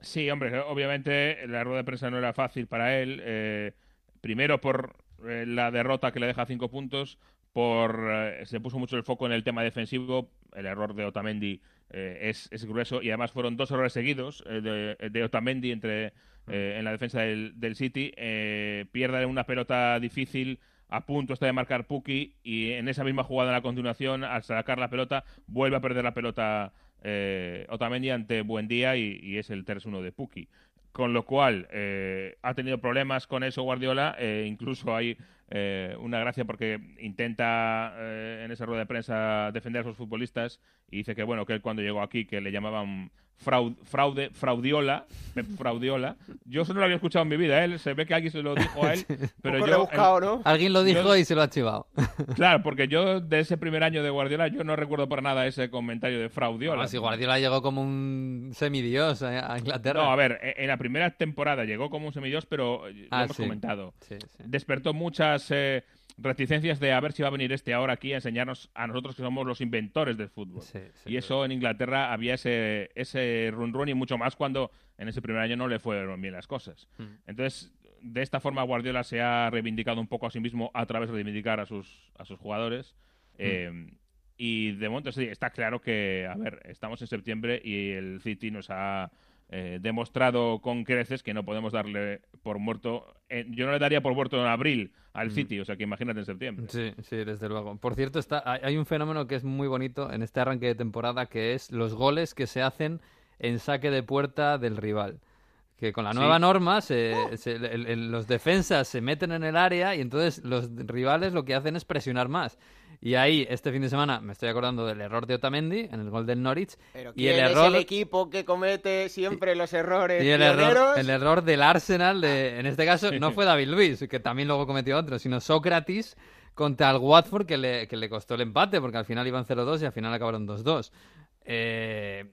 Sí, hombre, obviamente la rueda de prensa no era fácil para él. eh, primero por eh, la derrota que le deja cinco puntos, por eh, se puso mucho el foco en el tema defensivo. El error de Otamendi eh, es, es grueso y además fueron dos errores seguidos eh, de, de Otamendi entre en la defensa del, del City. Eh, pierde una pelota difícil. A punto está de marcar Puki y en esa misma jugada en la continuación, al sacar la pelota, vuelve a perder la pelota Otamendi ante Buendía y, y es el 3-1 de Puki. Con lo cual, eh, ha tenido problemas con eso Guardiola, eh, incluso hay eh, una gracia porque intenta eh, en esa rueda de prensa defender a sus futbolistas y dice que bueno, que él cuando llegó aquí que le llamaban fraud- fraude, fraudiola, Pep [LAUGHS] fraudiola. Yo eso no lo había escuchado en mi vida, él se ve que alguien se lo dijo a él, [LAUGHS] pero yo rebuscado, en- ¿no? Alguien lo dijo Yo- y se lo ha chivado. [LAUGHS] Claro, porque yo de ese primer año de Guardiola yo no recuerdo por nada ese comentario de fraudiola. Además, si Guardiola llegó como un semidios a a Inglaterra. No, a ver, e- en la primera temporada llegó como un semidios, pero eh, Ah, lo hemos sí. comentado. Sí, sí. Despertó muchas eh, reticencias de a ver si va a venir este ahora aquí a enseñarnos a nosotros que somos los inventores del fútbol. Sí, sí, y eso en Inglaterra había ese, ese run run y mucho más cuando en ese primer año no le fueron bien las cosas. Mm. Entonces, de esta forma Guardiola se ha reivindicado un poco a sí mismo a través de reivindicar a sus, a sus jugadores. Mm. Eh, y de momento sí, está claro que, a ver, estamos en septiembre y el City nos ha eh, demostrado con creces que no podemos darle por muerto. eh, yo no le daría por muerto en abril al City, o sea que imagínate en septiembre. Sí, sí, desde luego. Por cierto, está, hay- un fenómeno que es muy bonito en este arranque de temporada, que es los goles que se hacen en saque de puerta del rival. Que con la Sí. nueva norma se- se- el- el- los defensas se meten en el área y entonces los rivales lo que hacen es presionar más. Y ahí, este fin de semana, me estoy acordando del error de Otamendi en el gol del Norwich. Pero y ¿quién el es error el equipo que comete siempre los errores y el error, el error del Arsenal, de, en este caso, no fue David Luis, que también luego cometió otro, sino Sócrates contra el Watford, que le, que le costó el empate, porque al final iban 0-2 y al final acabaron 2-2. Eh,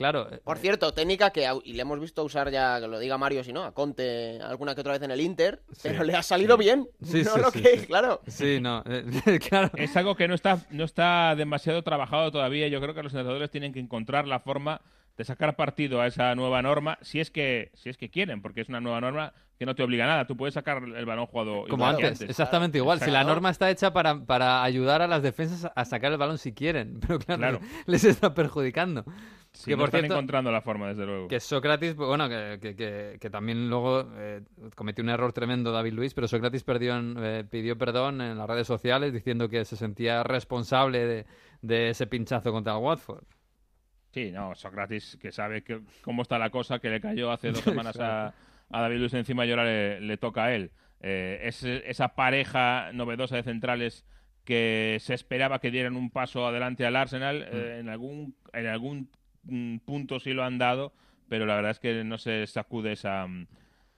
claro. eh, Por cierto, técnica que, y le hemos visto usar ya, que lo diga Mario si no, a Conte alguna que otra vez en el Inter, pero le ha salido bien. Sí, no sí, lo sí, que, sí. claro. Sí, no, eh, [LAUGHS] claro. Es algo que no está, no está demasiado trabajado todavía. Yo creo que los entrenadores tienen que encontrar la forma de sacar partido a esa nueva norma, si es que, si es que quieren, porque es una nueva norma que no te obliga a nada. Tú puedes sacar el balón jugado Como igual que antes, exactamente igual. Si la norma está hecha para, para ayudar a las defensas a sacar el balón si quieren, [LAUGHS] pero claro, Claro. les está perjudicando. Sí, que no por están cierto, encontrando la forma, desde luego. que Sócrates, pues, bueno, que, que- que- que también luego eh, cometió un error tremendo David Luis, pero Sócrates perdió en- eh, pidió perdón en las redes sociales diciendo que se sentía responsable de, de ese pinchazo contra el Watford. Sí, no, Sócrates, que sabe que, cómo está la cosa, que le cayó hace dos [LAUGHS] semanas a, a David Luis encima y ahora le, le toca a él. Eh, es esa pareja novedosa de centrales que se esperaba que dieran un paso adelante al Arsenal, eh, en algún, en algún mm, punto sí lo han dado, pero la verdad es que no se sacude esa, mm,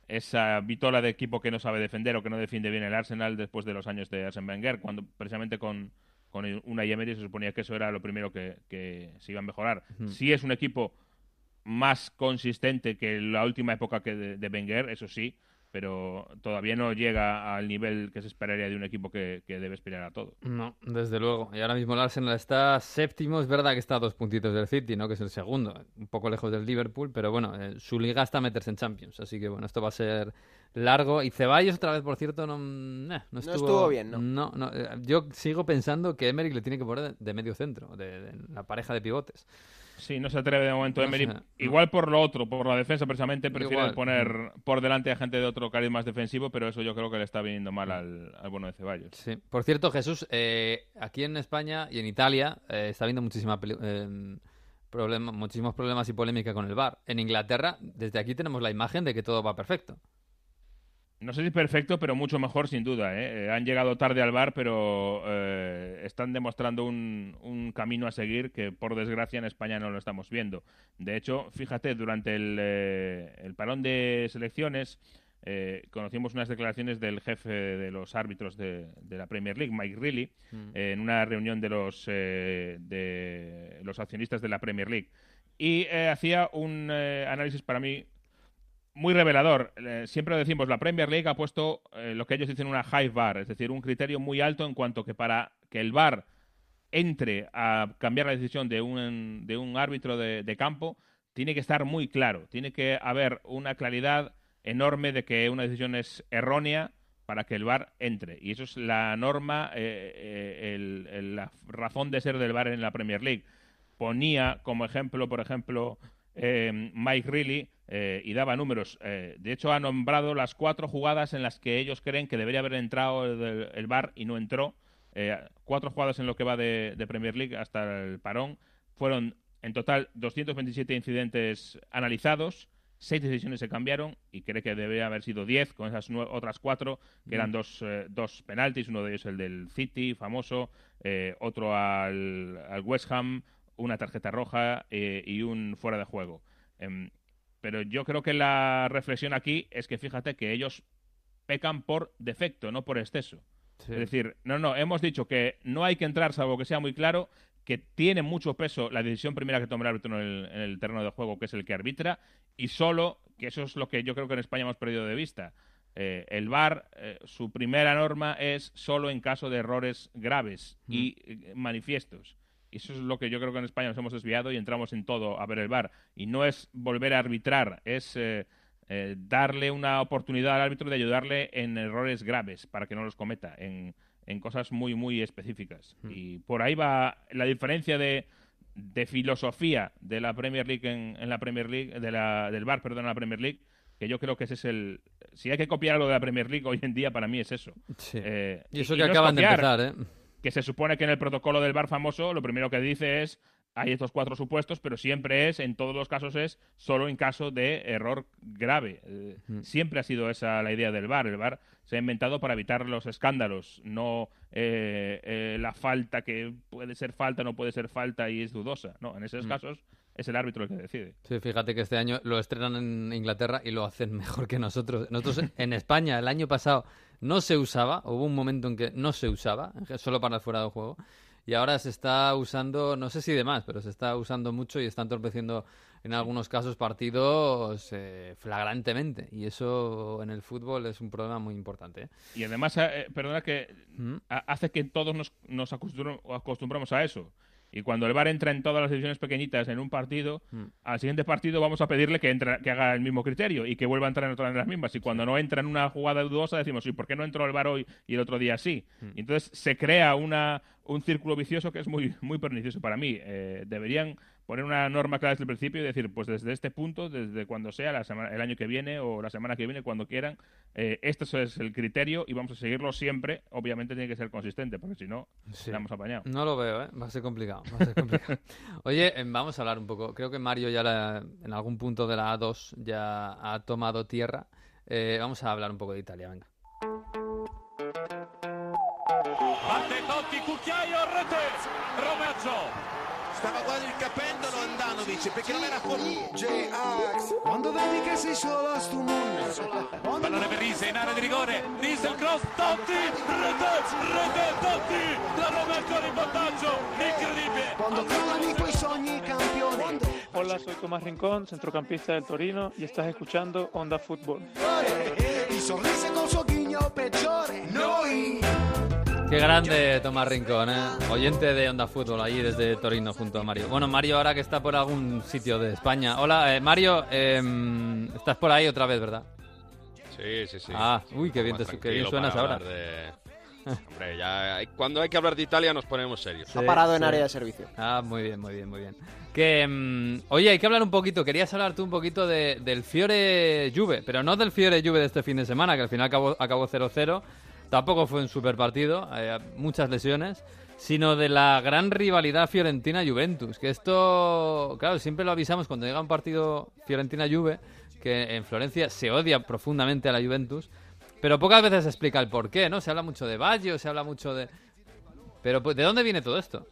esa vitola de equipo que no sabe defender o que no defiende bien el Arsenal después de los años de Arsene Wenger, cuando precisamente con, con una Emery se suponía que eso era lo primero que, que se iba a mejorar. Sí es un equipo más consistente que la última época que de, de Wenger, eso sí, pero todavía no llega al nivel que se esperaría de un equipo que, que debe aspirar a todo. No, desde luego. Y ahora mismo el Arsenal está séptimo. Es verdad que está a dos puntitos del City, ¿no? Que es el segundo. Un poco lejos del Liverpool, pero bueno, eh, su liga está a meterse en Champions. Así que bueno, esto va a ser largo. Y Ceballos otra vez, por cierto, no, mm, eh, no, estuvo, estuvo bien, ¿no? no, eh, yo sigo pensando que Emery le tiene que poner de, de medio centro, de, de la pareja de pivotes. Sí, no se atreve de momento No Emery. no. Igual por lo otro, por la defensa precisamente, prefiere Igual. poner por delante a gente de otro cariz más defensivo, pero eso yo creo que le está viniendo mal al, al bueno de Ceballos. Sí. Por cierto, Jesús, eh, aquí en España y en Italia eh, está habiendo muchísima peli- eh, problema- muchísimos problemas y polémica con el VAR. En Inglaterra, desde aquí tenemos la imagen de que todo va perfecto. No sé si perfecto, pero mucho mejor sin duda. ¿eh? Eh, Han llegado tarde al bar, pero eh, están demostrando un, un camino a seguir que, por desgracia, en España no lo estamos viendo. De hecho, fíjate, durante el, eh, el parón de selecciones conocimos unas declaraciones del jefe de los árbitros de, de la Premier League, Mike Reilly, eh, en una reunión de los, de los accionistas de la Premier League. Y hacía un análisis para mí muy revelador. Eh, siempre lo decimos, la Premier League ha puesto eh, lo que ellos dicen una high bar, es decir, un criterio muy alto en cuanto que para que el bar entre a cambiar la decisión de un, de un árbitro de, campo, tiene que estar muy claro, tiene que haber una claridad enorme de que una decisión es errónea para que el VAR entre. Y eso es la norma, eh, el- la razón de ser del VAR en la Premier League. Ponía como ejemplo, por ejemplo, Mike Reilly eh, y daba números. Eh, de hecho, ha nombrado las cuatro jugadas en las que ellos creen que debería haber entrado el, el VAR y no entró. Eh, cuatro jugadas en lo que va de, de Premier League hasta el parón. Fueron en total 227 incidentes analizados. Seis decisiones se cambiaron y cree que debería haber sido 10 con esas otras cuatro, que eran dos, eh, dos penaltis, uno de ellos el del City, famoso, eh, otro al, al West Ham, una tarjeta roja y un fuera de juego. Pero yo creo que la reflexión aquí es que fíjate que ellos pecan por defecto, no por exceso. Sí. Es decir, no, no, hemos dicho que no hay que entrar salvo que sea muy claro, que tiene mucho peso la decisión primera que toma el árbitro en el, en el terreno de juego, que es el que arbitra, y solo, que eso es lo que yo creo que en España hemos perdido de vista. eh, el VAR, eh, su primera norma es solo en caso de errores graves y eh, manifiestos. Y eso es lo que yo creo que en España nos hemos desviado y entramos en todo a ver el VAR. Y no es volver a arbitrar, es eh, eh, darle una oportunidad al árbitro de ayudarle en errores graves para que no los cometa, en, en cosas muy, muy específicas. Y por ahí va la diferencia de, de filosofía de la Premier League en, en la Premier League, de la, del VAR, perdón, en la Premier League, que yo creo que ese es el... Si hay que copiar algo de la Premier League hoy en día, para mí es eso. Sí. Eh, y eso y que no es acaban de empezar, ¿eh? Que se supone que en el protocolo del bar famoso lo primero que dice es hay estos cuatro supuestos, pero siempre es, en todos los casos es solo en caso de error grave. Eh, Siempre ha sido esa la idea del bar. El bar se ha inventado para evitar los escándalos, no eh, eh, la falta que puede ser falta, no puede ser falta y es dudosa. No, en esos casos es el árbitro el que decide. Sí, fíjate que este año lo estrenan en Inglaterra y lo hacen [LAUGHS] mejor que nosotros. Nosotros en España el año pasado no se usaba, hubo un momento en que no se usaba, [LAUGHS] solo para el fuera de juego. y ahora se está usando, no sé si de más, pero se está usando mucho y está entorpeciendo en algunos casos partidos eh, flagrantemente. Y eso en el fútbol es un problema muy importante. ¿eh? Y además, eh, perdona que Mm. ha- hace que todos nos, nos acostumbram- acostumbramos a eso. Y cuando el VAR entra en todas las divisiones pequeñitas en un partido, Mm. al siguiente partido vamos a pedirle que, que haga el mismo criterio y que vuelva a entrar en las mismas. Y cuando no entra en una jugada dudosa decimos, ¿y por qué no entró el VAR hoy y el otro día sí? Mm. Y entonces se crea una, un círculo vicioso que es muy, muy pernicioso para mí. Eh, deberían poner una norma clara desde el principio y decir, pues desde este punto, desde cuando sea, la semana, el año que viene o la semana que viene, cuando quieran, eh, este es el criterio y vamos a seguirlo siempre. Obviamente tiene que ser consistente, porque si no, Sí. la hemos apañado. No lo veo, ¿eh? Va a ser complicado. va a ser complicado. [LAUGHS] Oye, em, vamos a hablar un poco. Creo que Mario ya la- en algún punto de la A2 ya ha tomado tierra. Eh, vamos a hablar un poco de Italia, venga. Batte Totti, cucchiaio, rete, Romezzo. Stava quasi il capendolo Andanovic perché non era fuori. J-Ax, quando vedi che sei solo a sto mondo. Pallone per Rise in area di rigore. Rise il cross, Totti, rete, rete, Totti. La Roma è ancora in vantaggio. Incredibile. Quando crollano quei sogni campioni. Hola, soy Tomás Rincón, centrocampista del Torino y estás escuchando Onda Fútbol. Il sorriso col suo ghigno peggiore. Noi. Qué grande Tomás Rincón, ¿eh? oyente de Onda Fútbol, allí desde Torino junto a Mario. Bueno, Mario ahora que está por algún sitio de España. Hola, eh, Mario, em, estás por ahí otra vez, ¿verdad? Sí, sí, sí. Ah, Sí, uy, qué bien te- qué bien suenas ahora. de- Hombre, ya cuando hay que hablar de Italia nos ponemos serios. Sí, Ha parado en área de servicio. Ah, muy bien, muy bien, muy bien. Que, mm, oye, hay que hablar un poquito, querías hablar tú un poquito de- del Fiore Juve, pero no del Fiore Juve de este fin de semana, que al final acabó acabó 0-0, tampoco fue un super partido, eh, muchas lesiones, sino de la gran rivalidad Fiorentina-Juventus, que esto, claro, siempre lo avisamos cuando llega un partido Fiorentina-Juve, que en Florencia se odia profundamente a la Juventus, pero pocas veces se explica el por qué, ¿no? Se habla mucho de Baggio, se habla mucho de... Pero, pues, ¿de dónde viene todo esto?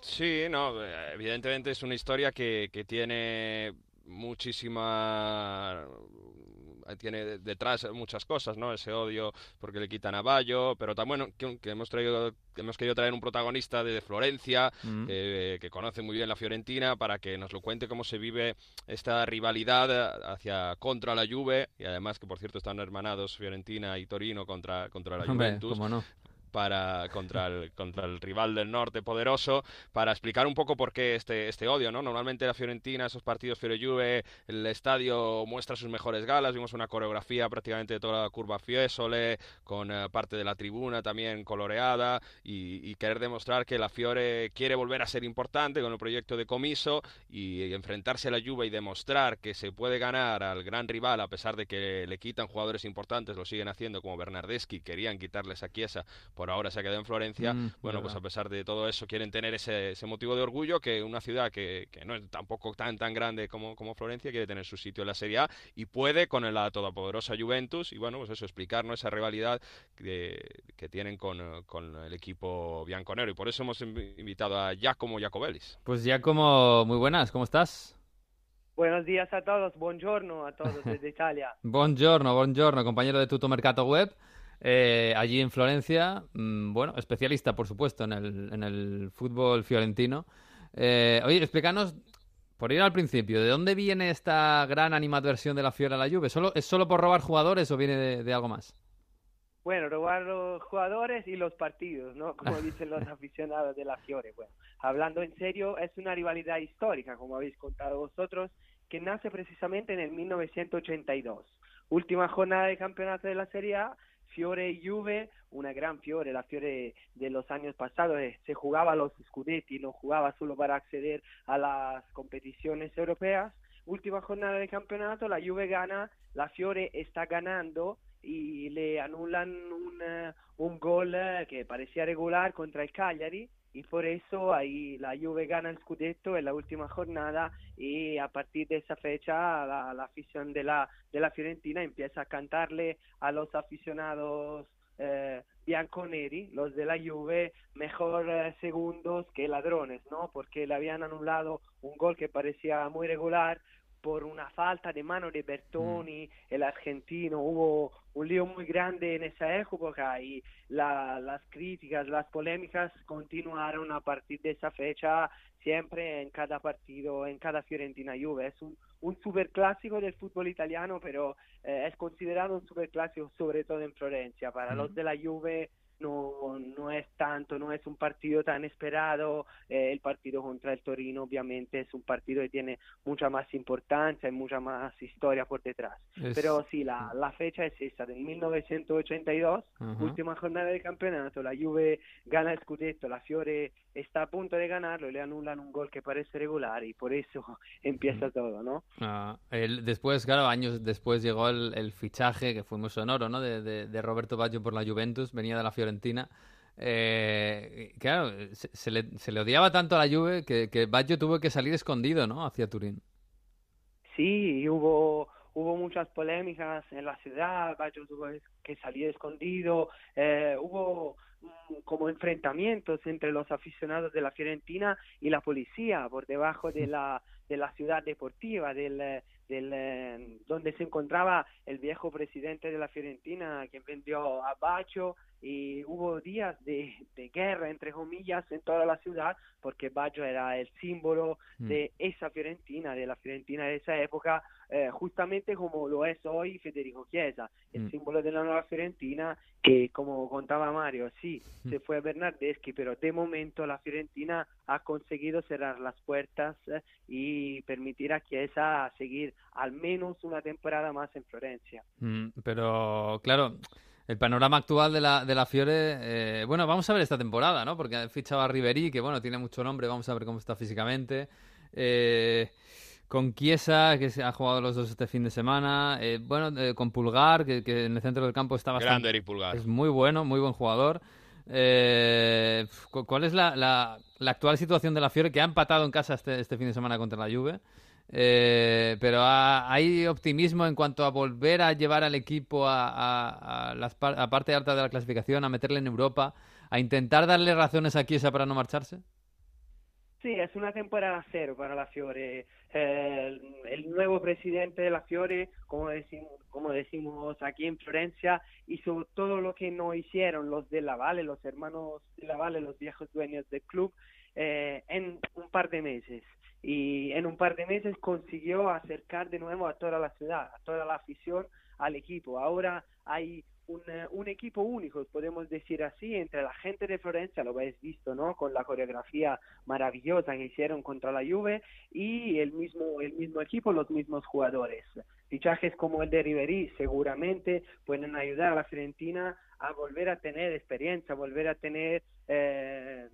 Sí, no, evidentemente es una historia que, que tiene muchísima... eh, Tiene detrás muchas cosas, ¿no? Ese odio porque le quitan a Bayo, pero también que, que hemos traído, que hemos querido traer un protagonista de Florencia, Mm. que, que conoce muy bien la Fiorentina, para que nos lo cuente cómo se vive esta rivalidad eh, hacia contra la Juve, y además que por cierto están hermanados Fiorentina y Torino contra, contra la Hombre, Juventus cómo no. Para contra el, contra el rival del norte poderoso para explicar un poco por qué este, este odio, ¿no? Normalmente la Fiorentina, esos partidos Fiore-Juve, el estadio muestra sus mejores galas, vimos una coreografía prácticamente de toda la curva Fiesole, con eh, parte de la tribuna también coloreada y, querer demostrar que la Fiore quiere volver a ser importante con el proyecto de Comiso y, y enfrentarse a la Juve y demostrar que se puede ganar al gran rival a pesar de que le quitan jugadores importantes, lo siguen haciendo como Bernardeschi, querían quitarles a Chiesa por ahora se ha quedado en Florencia. Mm, bueno, pues a pesar de todo eso, quieren tener ese, ese motivo de orgullo que una ciudad que, que no es tampoco tan tan grande como, como Florencia quiere tener su sitio en la Serie A y puede con la todopoderosa Juventus y bueno, pues eso, explicarnos esa rivalidad que, que tienen con, con el equipo bianconero y por eso hemos invi- invitado a Giacomo Giacobelis. Pues ya como muy buenas, ¿cómo estás? Buenos días a todos, buongiorno a todos [LAUGHS] desde Italia. Buongiorno, buongiorno, compañero de Tutto Mercato Web, eh, allí en Florencia, mm, bueno, especialista, por supuesto, en el, en el fútbol fiorentino. Eh, oye, explícanos, por ir al principio, ¿de dónde viene esta gran animadversión de la Fiora a la Juve? ¿Solo, ¿Es solo por robar jugadores o viene de, de algo más? Bueno, robar los jugadores y los partidos, ¿no? Como [LAUGHS] dicen los aficionados de la Fiore. Bueno, hablando en serio, es una rivalidad histórica, como habéis contado vosotros, que nace precisamente en el 1982. Última jornada de campeonato de la Serie A, Fiore y Juve, una gran Fiore, la Fiore de los años pasados, eh, se jugaba los Scudetti, no jugaba solo para acceder a las competiciones europeas. Última jornada de campeonato, la Juve gana, la Fiore está ganando y le anulan un, eh, un gol eh, que parecía regular contra el Cagliari y por eso ahí la Juve gana el Scudetto en la última jornada y a partir de esa fecha la, la afición de la, de la Fiorentina empieza a cantarle a los aficionados eh, bianconeri, los de la Juve, mejor eh, segundos que ladrones, ¿no? Porque le habían anulado un gol que parecía muy regular, por una falta de mano de Bertoni, el argentino, hubo un lío muy grande en esa época y la- las críticas, las polémicas continuaron a partir de esa fecha siempre en cada partido, en cada Fiorentina Juve. Es un, un superclásico del fútbol italiano, pero eh, es considerado un superclásico sobre todo en Florencia. Para los de la Juve no, no es tanto, no es un partido tan esperado. eh, el partido contra el Torino obviamente es un partido que tiene mucha más importancia y mucha más historia por detrás. Es- Pero sí, la, la fecha es esta, del 1982, Ajá. última jornada del campeonato, la Juve gana el Scudetto, la Fiore está a punto de ganarlo y le anulan un gol que parece regular y por eso [LAUGHS] empieza todo, ¿no? Ah, después, claro, años después llegó el, el fichaje que fue muy sonoro, ¿no? De, de- de Roberto Baggio por la Juventus, venía de la Fiorentina. Eh, claro, se, se le, se le odiaba tanto a la Juve que, que Baggio tuvo que salir escondido, ¿no? Hacia Turín. Sí, hubo hubo muchas polémicas en la ciudad, Baggio tuvo que salir escondido, eh, hubo mm, como enfrentamientos entre los aficionados de la Fiorentina y la policía por debajo de la de la ciudad deportiva del eh, del eh, donde se encontraba el viejo presidente de la Fiorentina quien vendió a Baggio y hubo días de, de guerra entre comillas en toda la ciudad porque Baggio era el símbolo Mm. de esa Fiorentina, de la Fiorentina de esa época, eh, justamente como lo es hoy Federico Chiesa, el Mm. símbolo de la nueva Fiorentina, que como contaba Mario, sí, se fue Bernardeschi, pero de momento la Fiorentina ha conseguido cerrar las puertas eh, y permitir a Chiesa seguir al menos una temporada más en Florencia. Mm, pero, claro, el panorama actual de la, de la Fiore, eh, bueno, vamos a ver esta temporada, ¿no? Porque ha fichado a Ribery, que bueno, tiene mucho nombre, vamos a ver cómo está físicamente. Eh, con Chiesa, que se ha jugado los dos este fin de semana. eh, bueno, eh, con Pulgar, que, que en el centro del campo está bastante... Grande Eric Pulgar. Es muy bueno, muy buen jugador. Eh, cu- ¿Cuál es la, la- la actual situación de la Fiore, que ha empatado en casa este, este fin de semana contra la Juve? Eh, pero ha- hay optimismo en cuanto a volver a llevar al equipo a, a, a las par- a parte alta de la clasificación, a meterle en Europa, a intentar darle razones a Chiesa para no marcharse. Sí, es una temporada cero para la Fiore. Eh, el, nuevo presidente de la Fiore, como decimos, como decimos aquí en Florencia, hizo todo lo que no hicieron los de la Valle, los hermanos de la Valle, los viejos dueños del club, eh, en un par de meses. Y en un par de meses consiguió acercar de nuevo a toda la ciudad, a toda la afición al equipo. Ahora hay un, eh, un equipo único, podemos decir así, entre la gente de Florencia, lo habéis visto, ¿no? Con la coreografía maravillosa que hicieron contra la Juve y el mismo, el mismo equipo, los mismos jugadores. Fichajes como el de Ribery seguramente pueden ayudar a la Fiorentina a volver a tener experiencia, volver a tener eh,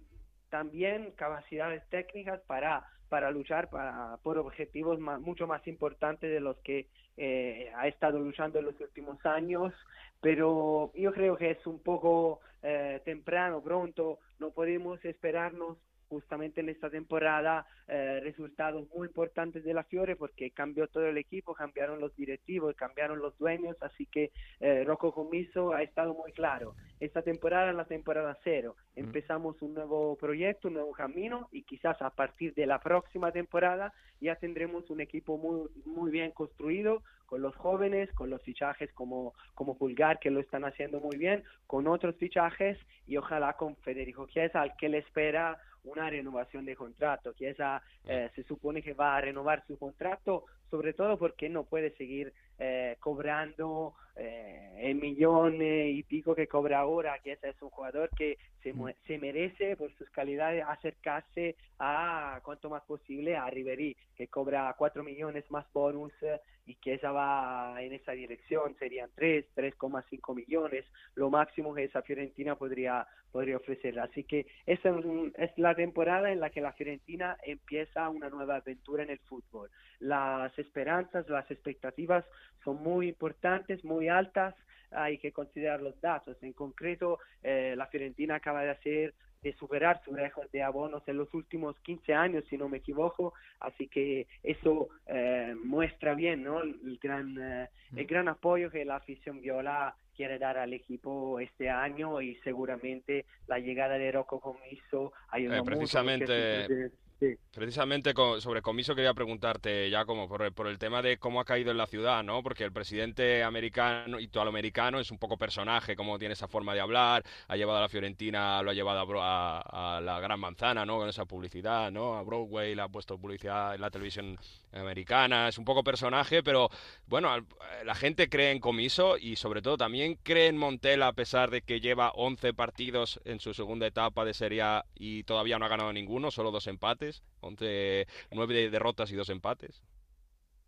también capacidades técnicas para para luchar para, por objetivos ma- mucho más importantes de los que eh, ha estado luchando en los últimos años, pero yo creo que es un poco eh, temprano, pronto, no podemos esperarnos justamente en esta temporada eh, resultados muy importantes de la Fiore porque cambió todo el equipo, cambiaron los directivos, cambiaron los dueños, así que eh, Rocco Comiso ha estado muy claro. Esta temporada es la temporada cero. Empezamos un nuevo proyecto, un nuevo camino y quizás a partir de la próxima temporada ya tendremos un equipo muy, muy bien construido con los jóvenes, con los fichajes como, como Pulgar que lo están haciendo muy bien, con otros fichajes y ojalá con Federico Chiesa al que le espera una renovación de contrato. Chiesa eh, se supone que va a renovar su contrato, sobre todo porque no puede seguir eh, cobrando eh, el millón y pico que cobra ahora. Chiesa es un jugador que se, mu- se merece por sus calidades acercarse a cuanto más posible a Ribery, que cobra 4 millones más bonus eh, y que esa va en esa dirección, serían 3, 3,5 millones, lo máximo que esa Fiorentina podría, podría ofrecer. Así que esa es, la temporada en la que la Fiorentina empieza una nueva aventura en el fútbol. Las esperanzas, las expectativas son muy importantes, muy altas, hay que considerar los datos. En concreto, eh, la Fiorentina acaba de hacer de superar su récord de abonos en los últimos 15 años, si no me equivoco, así que eso eh, muestra bien ¿no? el, gran, eh, el gran apoyo que la afición viola quiere dar al equipo este año y seguramente la llegada de Rocco Comiso ayudó Eh, mucho, precisamente, porque- Precisamente sobre Comiso quería preguntarte, ya como por, el- por el tema de cómo ha caído en la ciudad, ¿no? Porque el presidente americano, italoamericano, es un poco personaje, como tiene esa forma de hablar, ha llevado a la Fiorentina, lo ha llevado a, a- a la Gran Manzana, ¿no? Con esa publicidad, ¿no? A Broadway le ha puesto publicidad en la televisión americana, es un poco personaje, pero bueno, la gente cree en Comiso y sobre todo también cree en Montella a pesar de que lleva 11 partidos en su segunda etapa de Serie A y todavía no ha ganado ninguno, solo dos empates, 11, 9 derrotas y dos empates.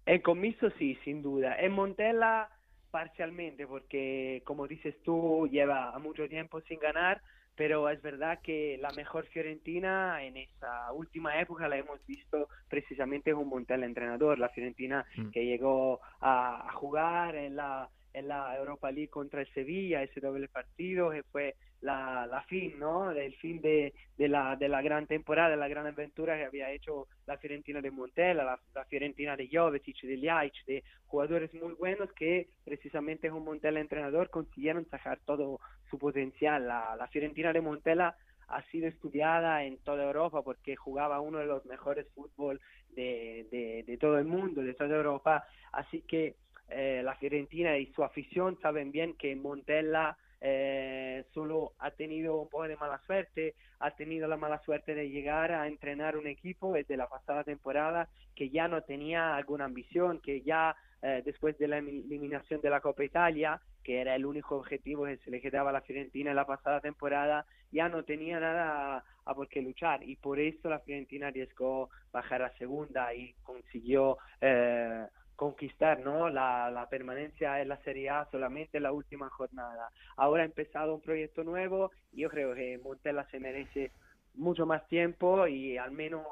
En Comiso sí, sin duda. En Montella parcialmente, porque como dices tú, lleva mucho tiempo sin ganar, pero es verdad que la mejor Fiorentina en esa última época la hemos visto precisamente con Montella entrenador, la Fiorentina Mm. que llegó a, a jugar en la, en la Europa League contra el Sevilla, ese doble partido que fue la, la fin, ¿no? El fin de, de, la, de la gran temporada, de la gran aventura que había hecho la Fiorentina de Montella, la, la Fiorentina de Jovetic, de Ljajic, de jugadores muy buenos que precisamente con Montella entrenador consiguieron sacar todo su potencial. La, la Fiorentina de Montella ha sido estudiada en toda Europa porque jugaba uno de los mejores fútbol de, de, de todo el mundo, de toda Europa. Así que eh, la Fiorentina y su afición saben bien que Montella eh, solo ha tenido un poco de mala suerte, ha tenido la mala suerte de llegar a entrenar un equipo desde la pasada temporada que ya no tenía alguna ambición, que ya eh, después de la eliminación de la Copa Italia, que era el único objetivo que se le quedaba a la Fiorentina en la pasada temporada, ya no tenía nada a, por qué luchar. Y por eso la Fiorentina arriesgó bajar a segunda y consiguió eh, conquistar ¿no? la, la permanencia en la Serie A solamente en la última jornada. Ahora ha empezado un proyecto nuevo y yo creo que Montella se merece mucho más tiempo y al menos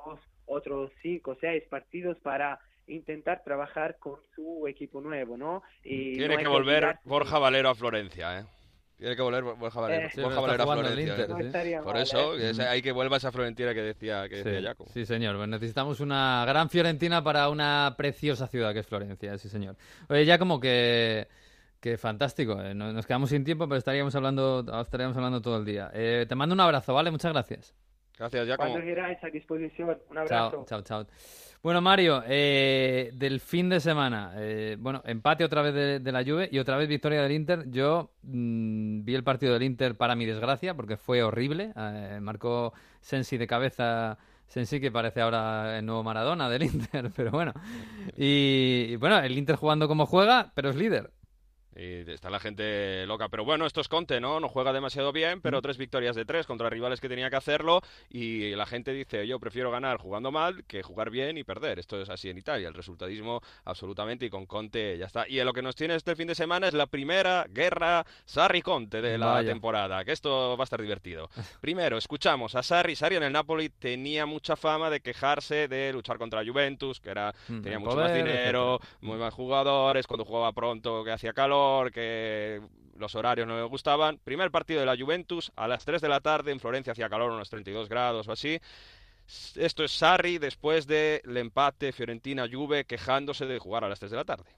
otros cinco o seis partidos para intentar trabajar con su equipo nuevo, ¿no? Y Tiene no que volver Borja Valero a Florencia, ¿eh? Tiene que volver Borja Valero, Eh, Borja Valero a Florencia. Inter, ¿eh? No Por mal, eso, ¿eh? que ese- hay que vuelva esa Florentina que decía, que decía Sí, Jacobo. sí, señor. Pues necesitamos una gran Fiorentina para una preciosa ciudad que es Florencia, sí, señor. Oye, ya como que, que fantástico. eh, no- Nos quedamos sin tiempo, pero estaríamos hablando, estaríamos hablando todo el día. Eh, te mando un abrazo, ¿vale? Muchas gracias. Gracias, Cuando queráis a disposición. Un abrazo. Chao, chao, chao. Bueno, Mario, eh, del fin de semana, eh, bueno, empate otra vez de, la Juve y otra vez victoria del Inter. Yo mm, vi el partido del Inter para mi desgracia porque fue horrible. Eh, marcó Sensi de cabeza, Sensi que parece ahora el nuevo Maradona del [LAUGHS] Inter, pero bueno. Y bueno, el Inter jugando como juega, pero es líder. Y está la gente loca. Pero bueno, esto es Conte, ¿no? No juega demasiado bien, pero tres victorias de tres contra rivales que tenía que hacerlo. Y la gente dice, yo prefiero ganar jugando mal que jugar bien y perder. Esto es así en Italia. El resultadismo absolutamente y con Conte ya está. Y lo que nos tiene este fin de semana es la primera guerra Sarri-Conte de la Vaya. temporada. Que esto va a estar divertido. [LAUGHS] Primero, escuchamos a Sarri. Sarri en el Napoli tenía mucha fama de quejarse de luchar contra la Juventus, que era Mm, tenía mucho poder, más dinero, etcétera. muy más jugadores, cuando jugaba pronto que hacía calor, que los horarios no le gustaban. Primer partido de la Juventus a las 3 de la tarde, en Florencia hacía calor, unos 32 grados o así. Esto es Sarri después del empate Fiorentina-Juve quejándose de jugar a las 3 de la tarde.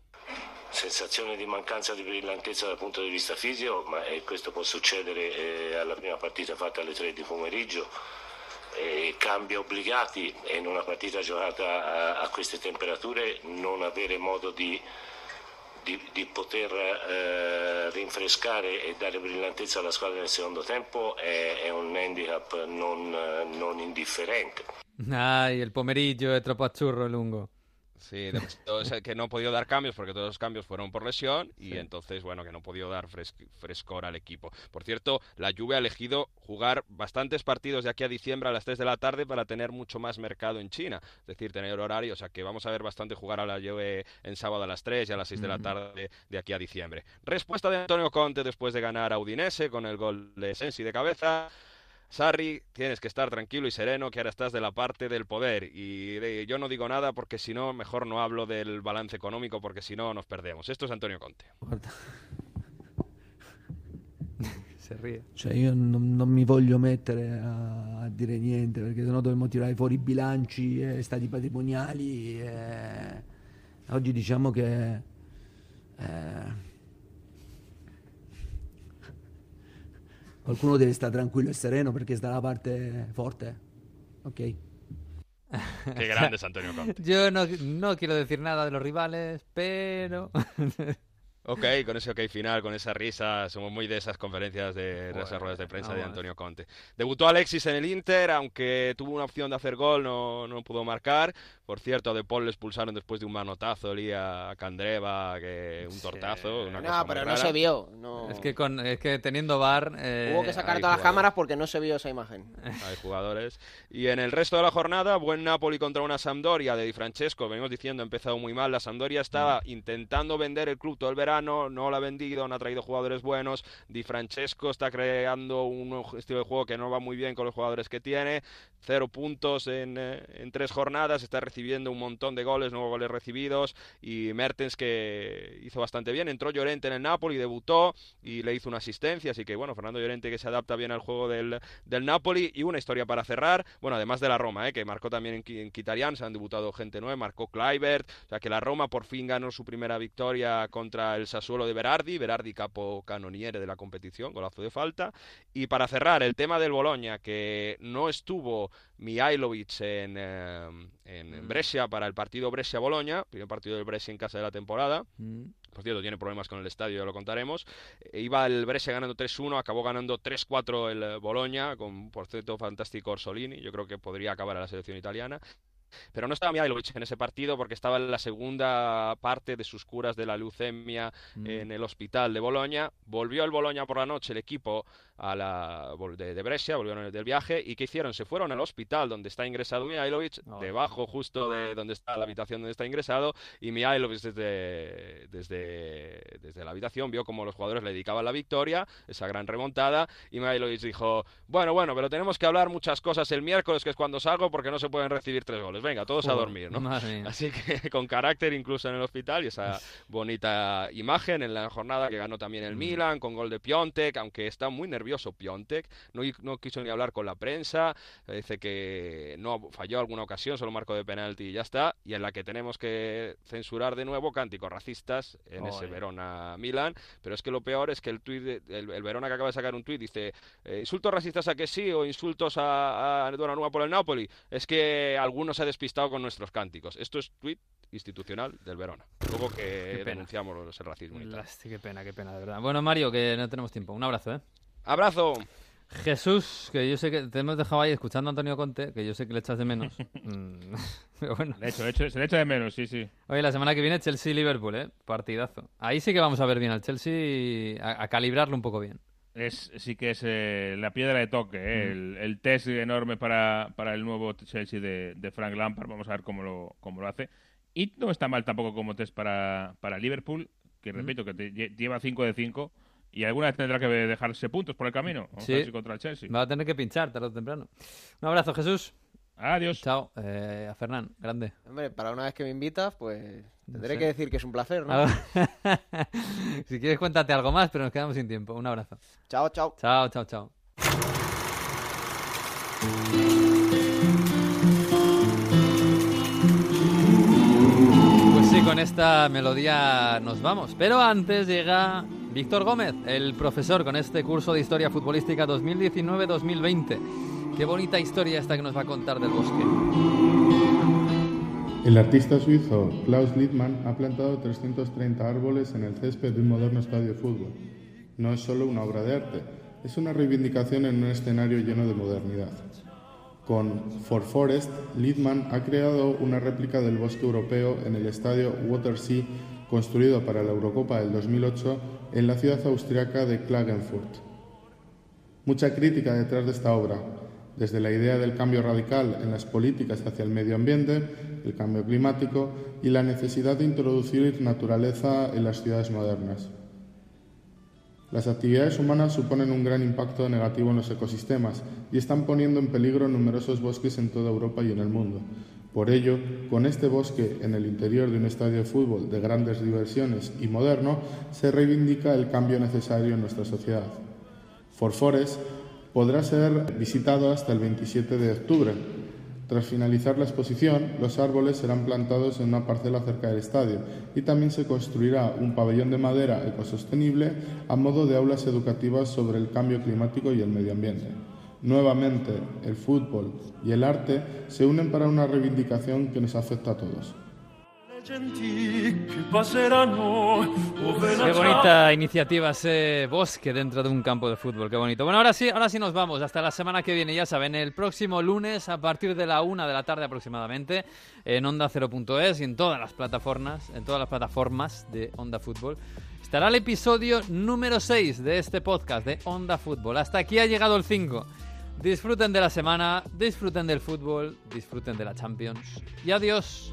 sensazione di mancanza di brillantezza dal punto di vista fisico, ma eh, questo può succedere eh, alla prima partita fatta alle 3 di pomeriggio. Eh, cambi obbligati e in una partita giocata a, a queste temperature non avere modo di, di- di poter eh, rinfrescare e dare brillantezza alla squadra nel secondo tempo è, è un handicap non, non indifferente. Ay, el pomerillo de tropo a churro, lungo. Sí, o sea, que no ha podido dar cambios porque todos los cambios fueron por lesión y entonces, bueno, que no ha podido dar fres- frescor al equipo. Por cierto, la Juve ha elegido jugar bastantes partidos de aquí a diciembre a las 3 de la tarde para tener mucho más mercado en China, es decir, tener horario, o sea que vamos a ver bastante jugar a la Juve en sábado a las 3 y a las 6 de la tarde de aquí a diciembre. Respuesta de Antonio Conte después de ganar a Udinese con el gol de Sensi de cabeza. Sarri, tienes que estar tranquilo y sereno, que ahora estás de la parte del poder. Y de- yo no digo nada porque si no, mejor no hablo del balance económico porque si no, nos perdemos. Esto es Antonio Conte. [LAUGHS] Se ríe. Cioè io non, non mi voglio mettere a, a dire niente perché sennò dovremmo tirare fuori i bilanci e stati patrimoniali. e Oggi diciamo che eh, qualcuno deve stare tranquillo e sereno perché sta dalla parte forte. Ok? Qué [LAUGHS] grande es Antonio Conte. Yo no, no quiero decir nada de los rivales, pero... [LAUGHS] Ok, con ese ok final, con esa risa, somos muy de esas conferencias de, de esas ruedas de prensa de. Antonio Conte. Debutó Alexis en el Inter, aunque tuvo una opción de hacer gol, no, no pudo marcar. Por cierto, a De Paul le expulsaron después de un manotazo, olía a Candreva, que un tortazo, una cosa No, muy pero no se vio. No. Es que, con, es que teniendo VAR... eh, Hubo que sacar todas las cámaras porque no se vio esa imagen. [LAUGHS] Hay jugadores. Y en el resto de la jornada, buen Napoli contra una Sampdoria de Di Francesco. Venimos diciendo, ha empezado muy mal. La Sampdoria estaba intentando vender el club todo el verano, no lo ha vendido, no ha traído jugadores buenos. Di Francesco está creando un estilo de juego que no va muy bien con los jugadores que tiene. Cero puntos en, eh, en tres jornadas, está recibiendo un montón de goles, nuevos goles recibidos. Y Mertens, que hizo bastante bien, entró Llorente en el Napoli, debutó y le hizo una asistencia. Así que bueno, Fernando Llorente que se adapta bien al juego del, del Napoli. Y una historia para cerrar, bueno, además de la Roma, eh, que marcó también en, en Kitarian, se han debutado gente nueva, marcó Kluivert. O sea que la Roma por fin ganó su primera victoria contra el Sassuolo de Berardi. Berardi capo canoniere de la competición, golazo de falta. Y para cerrar, el tema del Boloña, que no estuvo Mihailovic en, eh, en Brescia para el partido Brescia-Boloña, primer partido del Brescia en casa de la temporada. Mm. Por cierto, tiene problemas con el estadio, ya lo contaremos. Eh, iba el Brescia ganando 3-1, acabó ganando 3-4 el Boloña, con por cierto fantástico Orsolini. Yo creo que podría acabar a la selección italiana. Pero no estaba Mihailovic en ese partido porque estaba en la segunda parte de sus curas de la leucemia Mm. en el hospital de Boloña. Volvió el Boloña por la noche, el equipo a la, de, de Brescia, volvieron del viaje. ¿Y qué hicieron? Se fueron al hospital donde está ingresado Mihailovic, debajo justo de donde está la habitación donde está ingresado. Y Mihailovic desde, desde, desde la habitación vio como los jugadores le dedicaban la victoria, esa gran remontada. Y Mihailovic dijo, bueno, bueno, pero tenemos que hablar muchas cosas el miércoles, que es cuando salgo, porque no se pueden recibir tres goles. Venga, todos a Joder, dormir, ¿no? Así que [LAUGHS] con carácter incluso en el hospital y esa bonita imagen en la jornada que ganó también el Milan con gol de Piontek, aunque está muy nervioso Piontek, no, no quiso ni hablar con la prensa, dice que no falló alguna ocasión, solo marcó de penalti y ya está, y en la que tenemos que censurar de nuevo cánticos racistas en ese Joder. Verona-Milan, pero es que lo peor es que el tuit, de- el, el Verona que acaba de sacar un tuit dice eh, insultos racistas a que sí o insultos a, a Donnarumma por el Napoli, es que algunos se despistado con nuestros cánticos. Esto es tuit institucional del Verona. Luego que denunciamos el racismo. y tal. Qué pena, qué pena, de verdad. Bueno, Mario, que no tenemos tiempo. Un abrazo, ¿eh? Abrazo. Jesús, que yo sé que te hemos dejado ahí escuchando a Antonio Conte, que yo sé que le echas de menos. [LAUGHS] Mm, [LAUGHS] Pero bueno. Le echo, le echo- se le echa de menos, sí, sí. Oye, la semana que viene Chelsea-Liverpool, ¿eh? Partidazo. Ahí sí que vamos a ver bien al Chelsea, a, a calibrarlo un poco bien. Es, sí que es eh, la piedra de toque, eh, el, el test enorme para, para el nuevo Chelsea de, de Frank Lampard. Vamos a ver cómo lo, cómo lo hace. Y no está mal tampoco como test para, para Liverpool, que repito, que te lle- lleva 5 de 5 y alguna vez tendrá que dejarse puntos por el camino. Vamos a ver si contra el Chelsea. Va a tener que pinchar tarde o temprano. Un abrazo, Jesús. Adiós. Chao. Eh, a Fernán, grande. Hombre, para una vez que me invitas, pues tendré sé. que decir que es un placer, ¿no? [LAUGHS] Si quieres, cuéntate algo más, pero nos quedamos sin tiempo. Un abrazo. Chao, chao. Chao, chao, chao. Pues sí, con esta melodía nos vamos. Pero antes llega Víctor Gómez, el profesor, con este curso de Historia Futbolística 2019-2020. Qué bonita historia esta que nos va a contar del bosque. El artista suizo Klaus Littmann ha plantado 330 árboles en el césped de un moderno estadio de fútbol. No es solo una obra de arte, es una reivindicación en un escenario lleno de modernidad. Con For Forest, Littmann ha creado una réplica del bosque europeo en el estadio Watersea construido para la Eurocopa del 2008 en la ciudad austriaca de Klagenfurt. Mucha crítica detrás de esta obra, desde la idea del cambio radical en las políticas hacia el medio ambiente, el cambio climático y la necesidad de introducir naturaleza en las ciudades modernas. Las actividades humanas suponen un gran impacto negativo en los ecosistemas y están poniendo en peligro numerosos bosques en toda Europa y en el mundo. Por ello, con este bosque en el interior de un estadio de fútbol de grandes diversiones y moderno, se reivindica el cambio necesario en nuestra sociedad. Podrá ser visitado hasta el 27 de octubre. Tras finalizar la exposición, los árboles serán plantados en una parcela cerca del estadio y también se construirá un pabellón de madera ecosostenible a modo de aulas educativas sobre el cambio climático y el medio ambiente. Nuevamente, el fútbol y el arte se unen para una reivindicación que nos afecta a todos. Qué bonita iniciativa ese bosque dentro de un campo de fútbol, qué bonito. Bueno, ahora sí, ahora sí nos vamos, hasta la semana que viene, ya saben, el próximo lunes a partir de la una de la tarde aproximadamente en Onda 0.es y en todas las plataformas, en todas las plataformas de Onda Fútbol. Estará el episodio número 6 de este podcast de Onda Fútbol. Hasta aquí ha llegado el 5. Disfruten de la semana, disfruten del fútbol, disfruten de la Champions y adiós.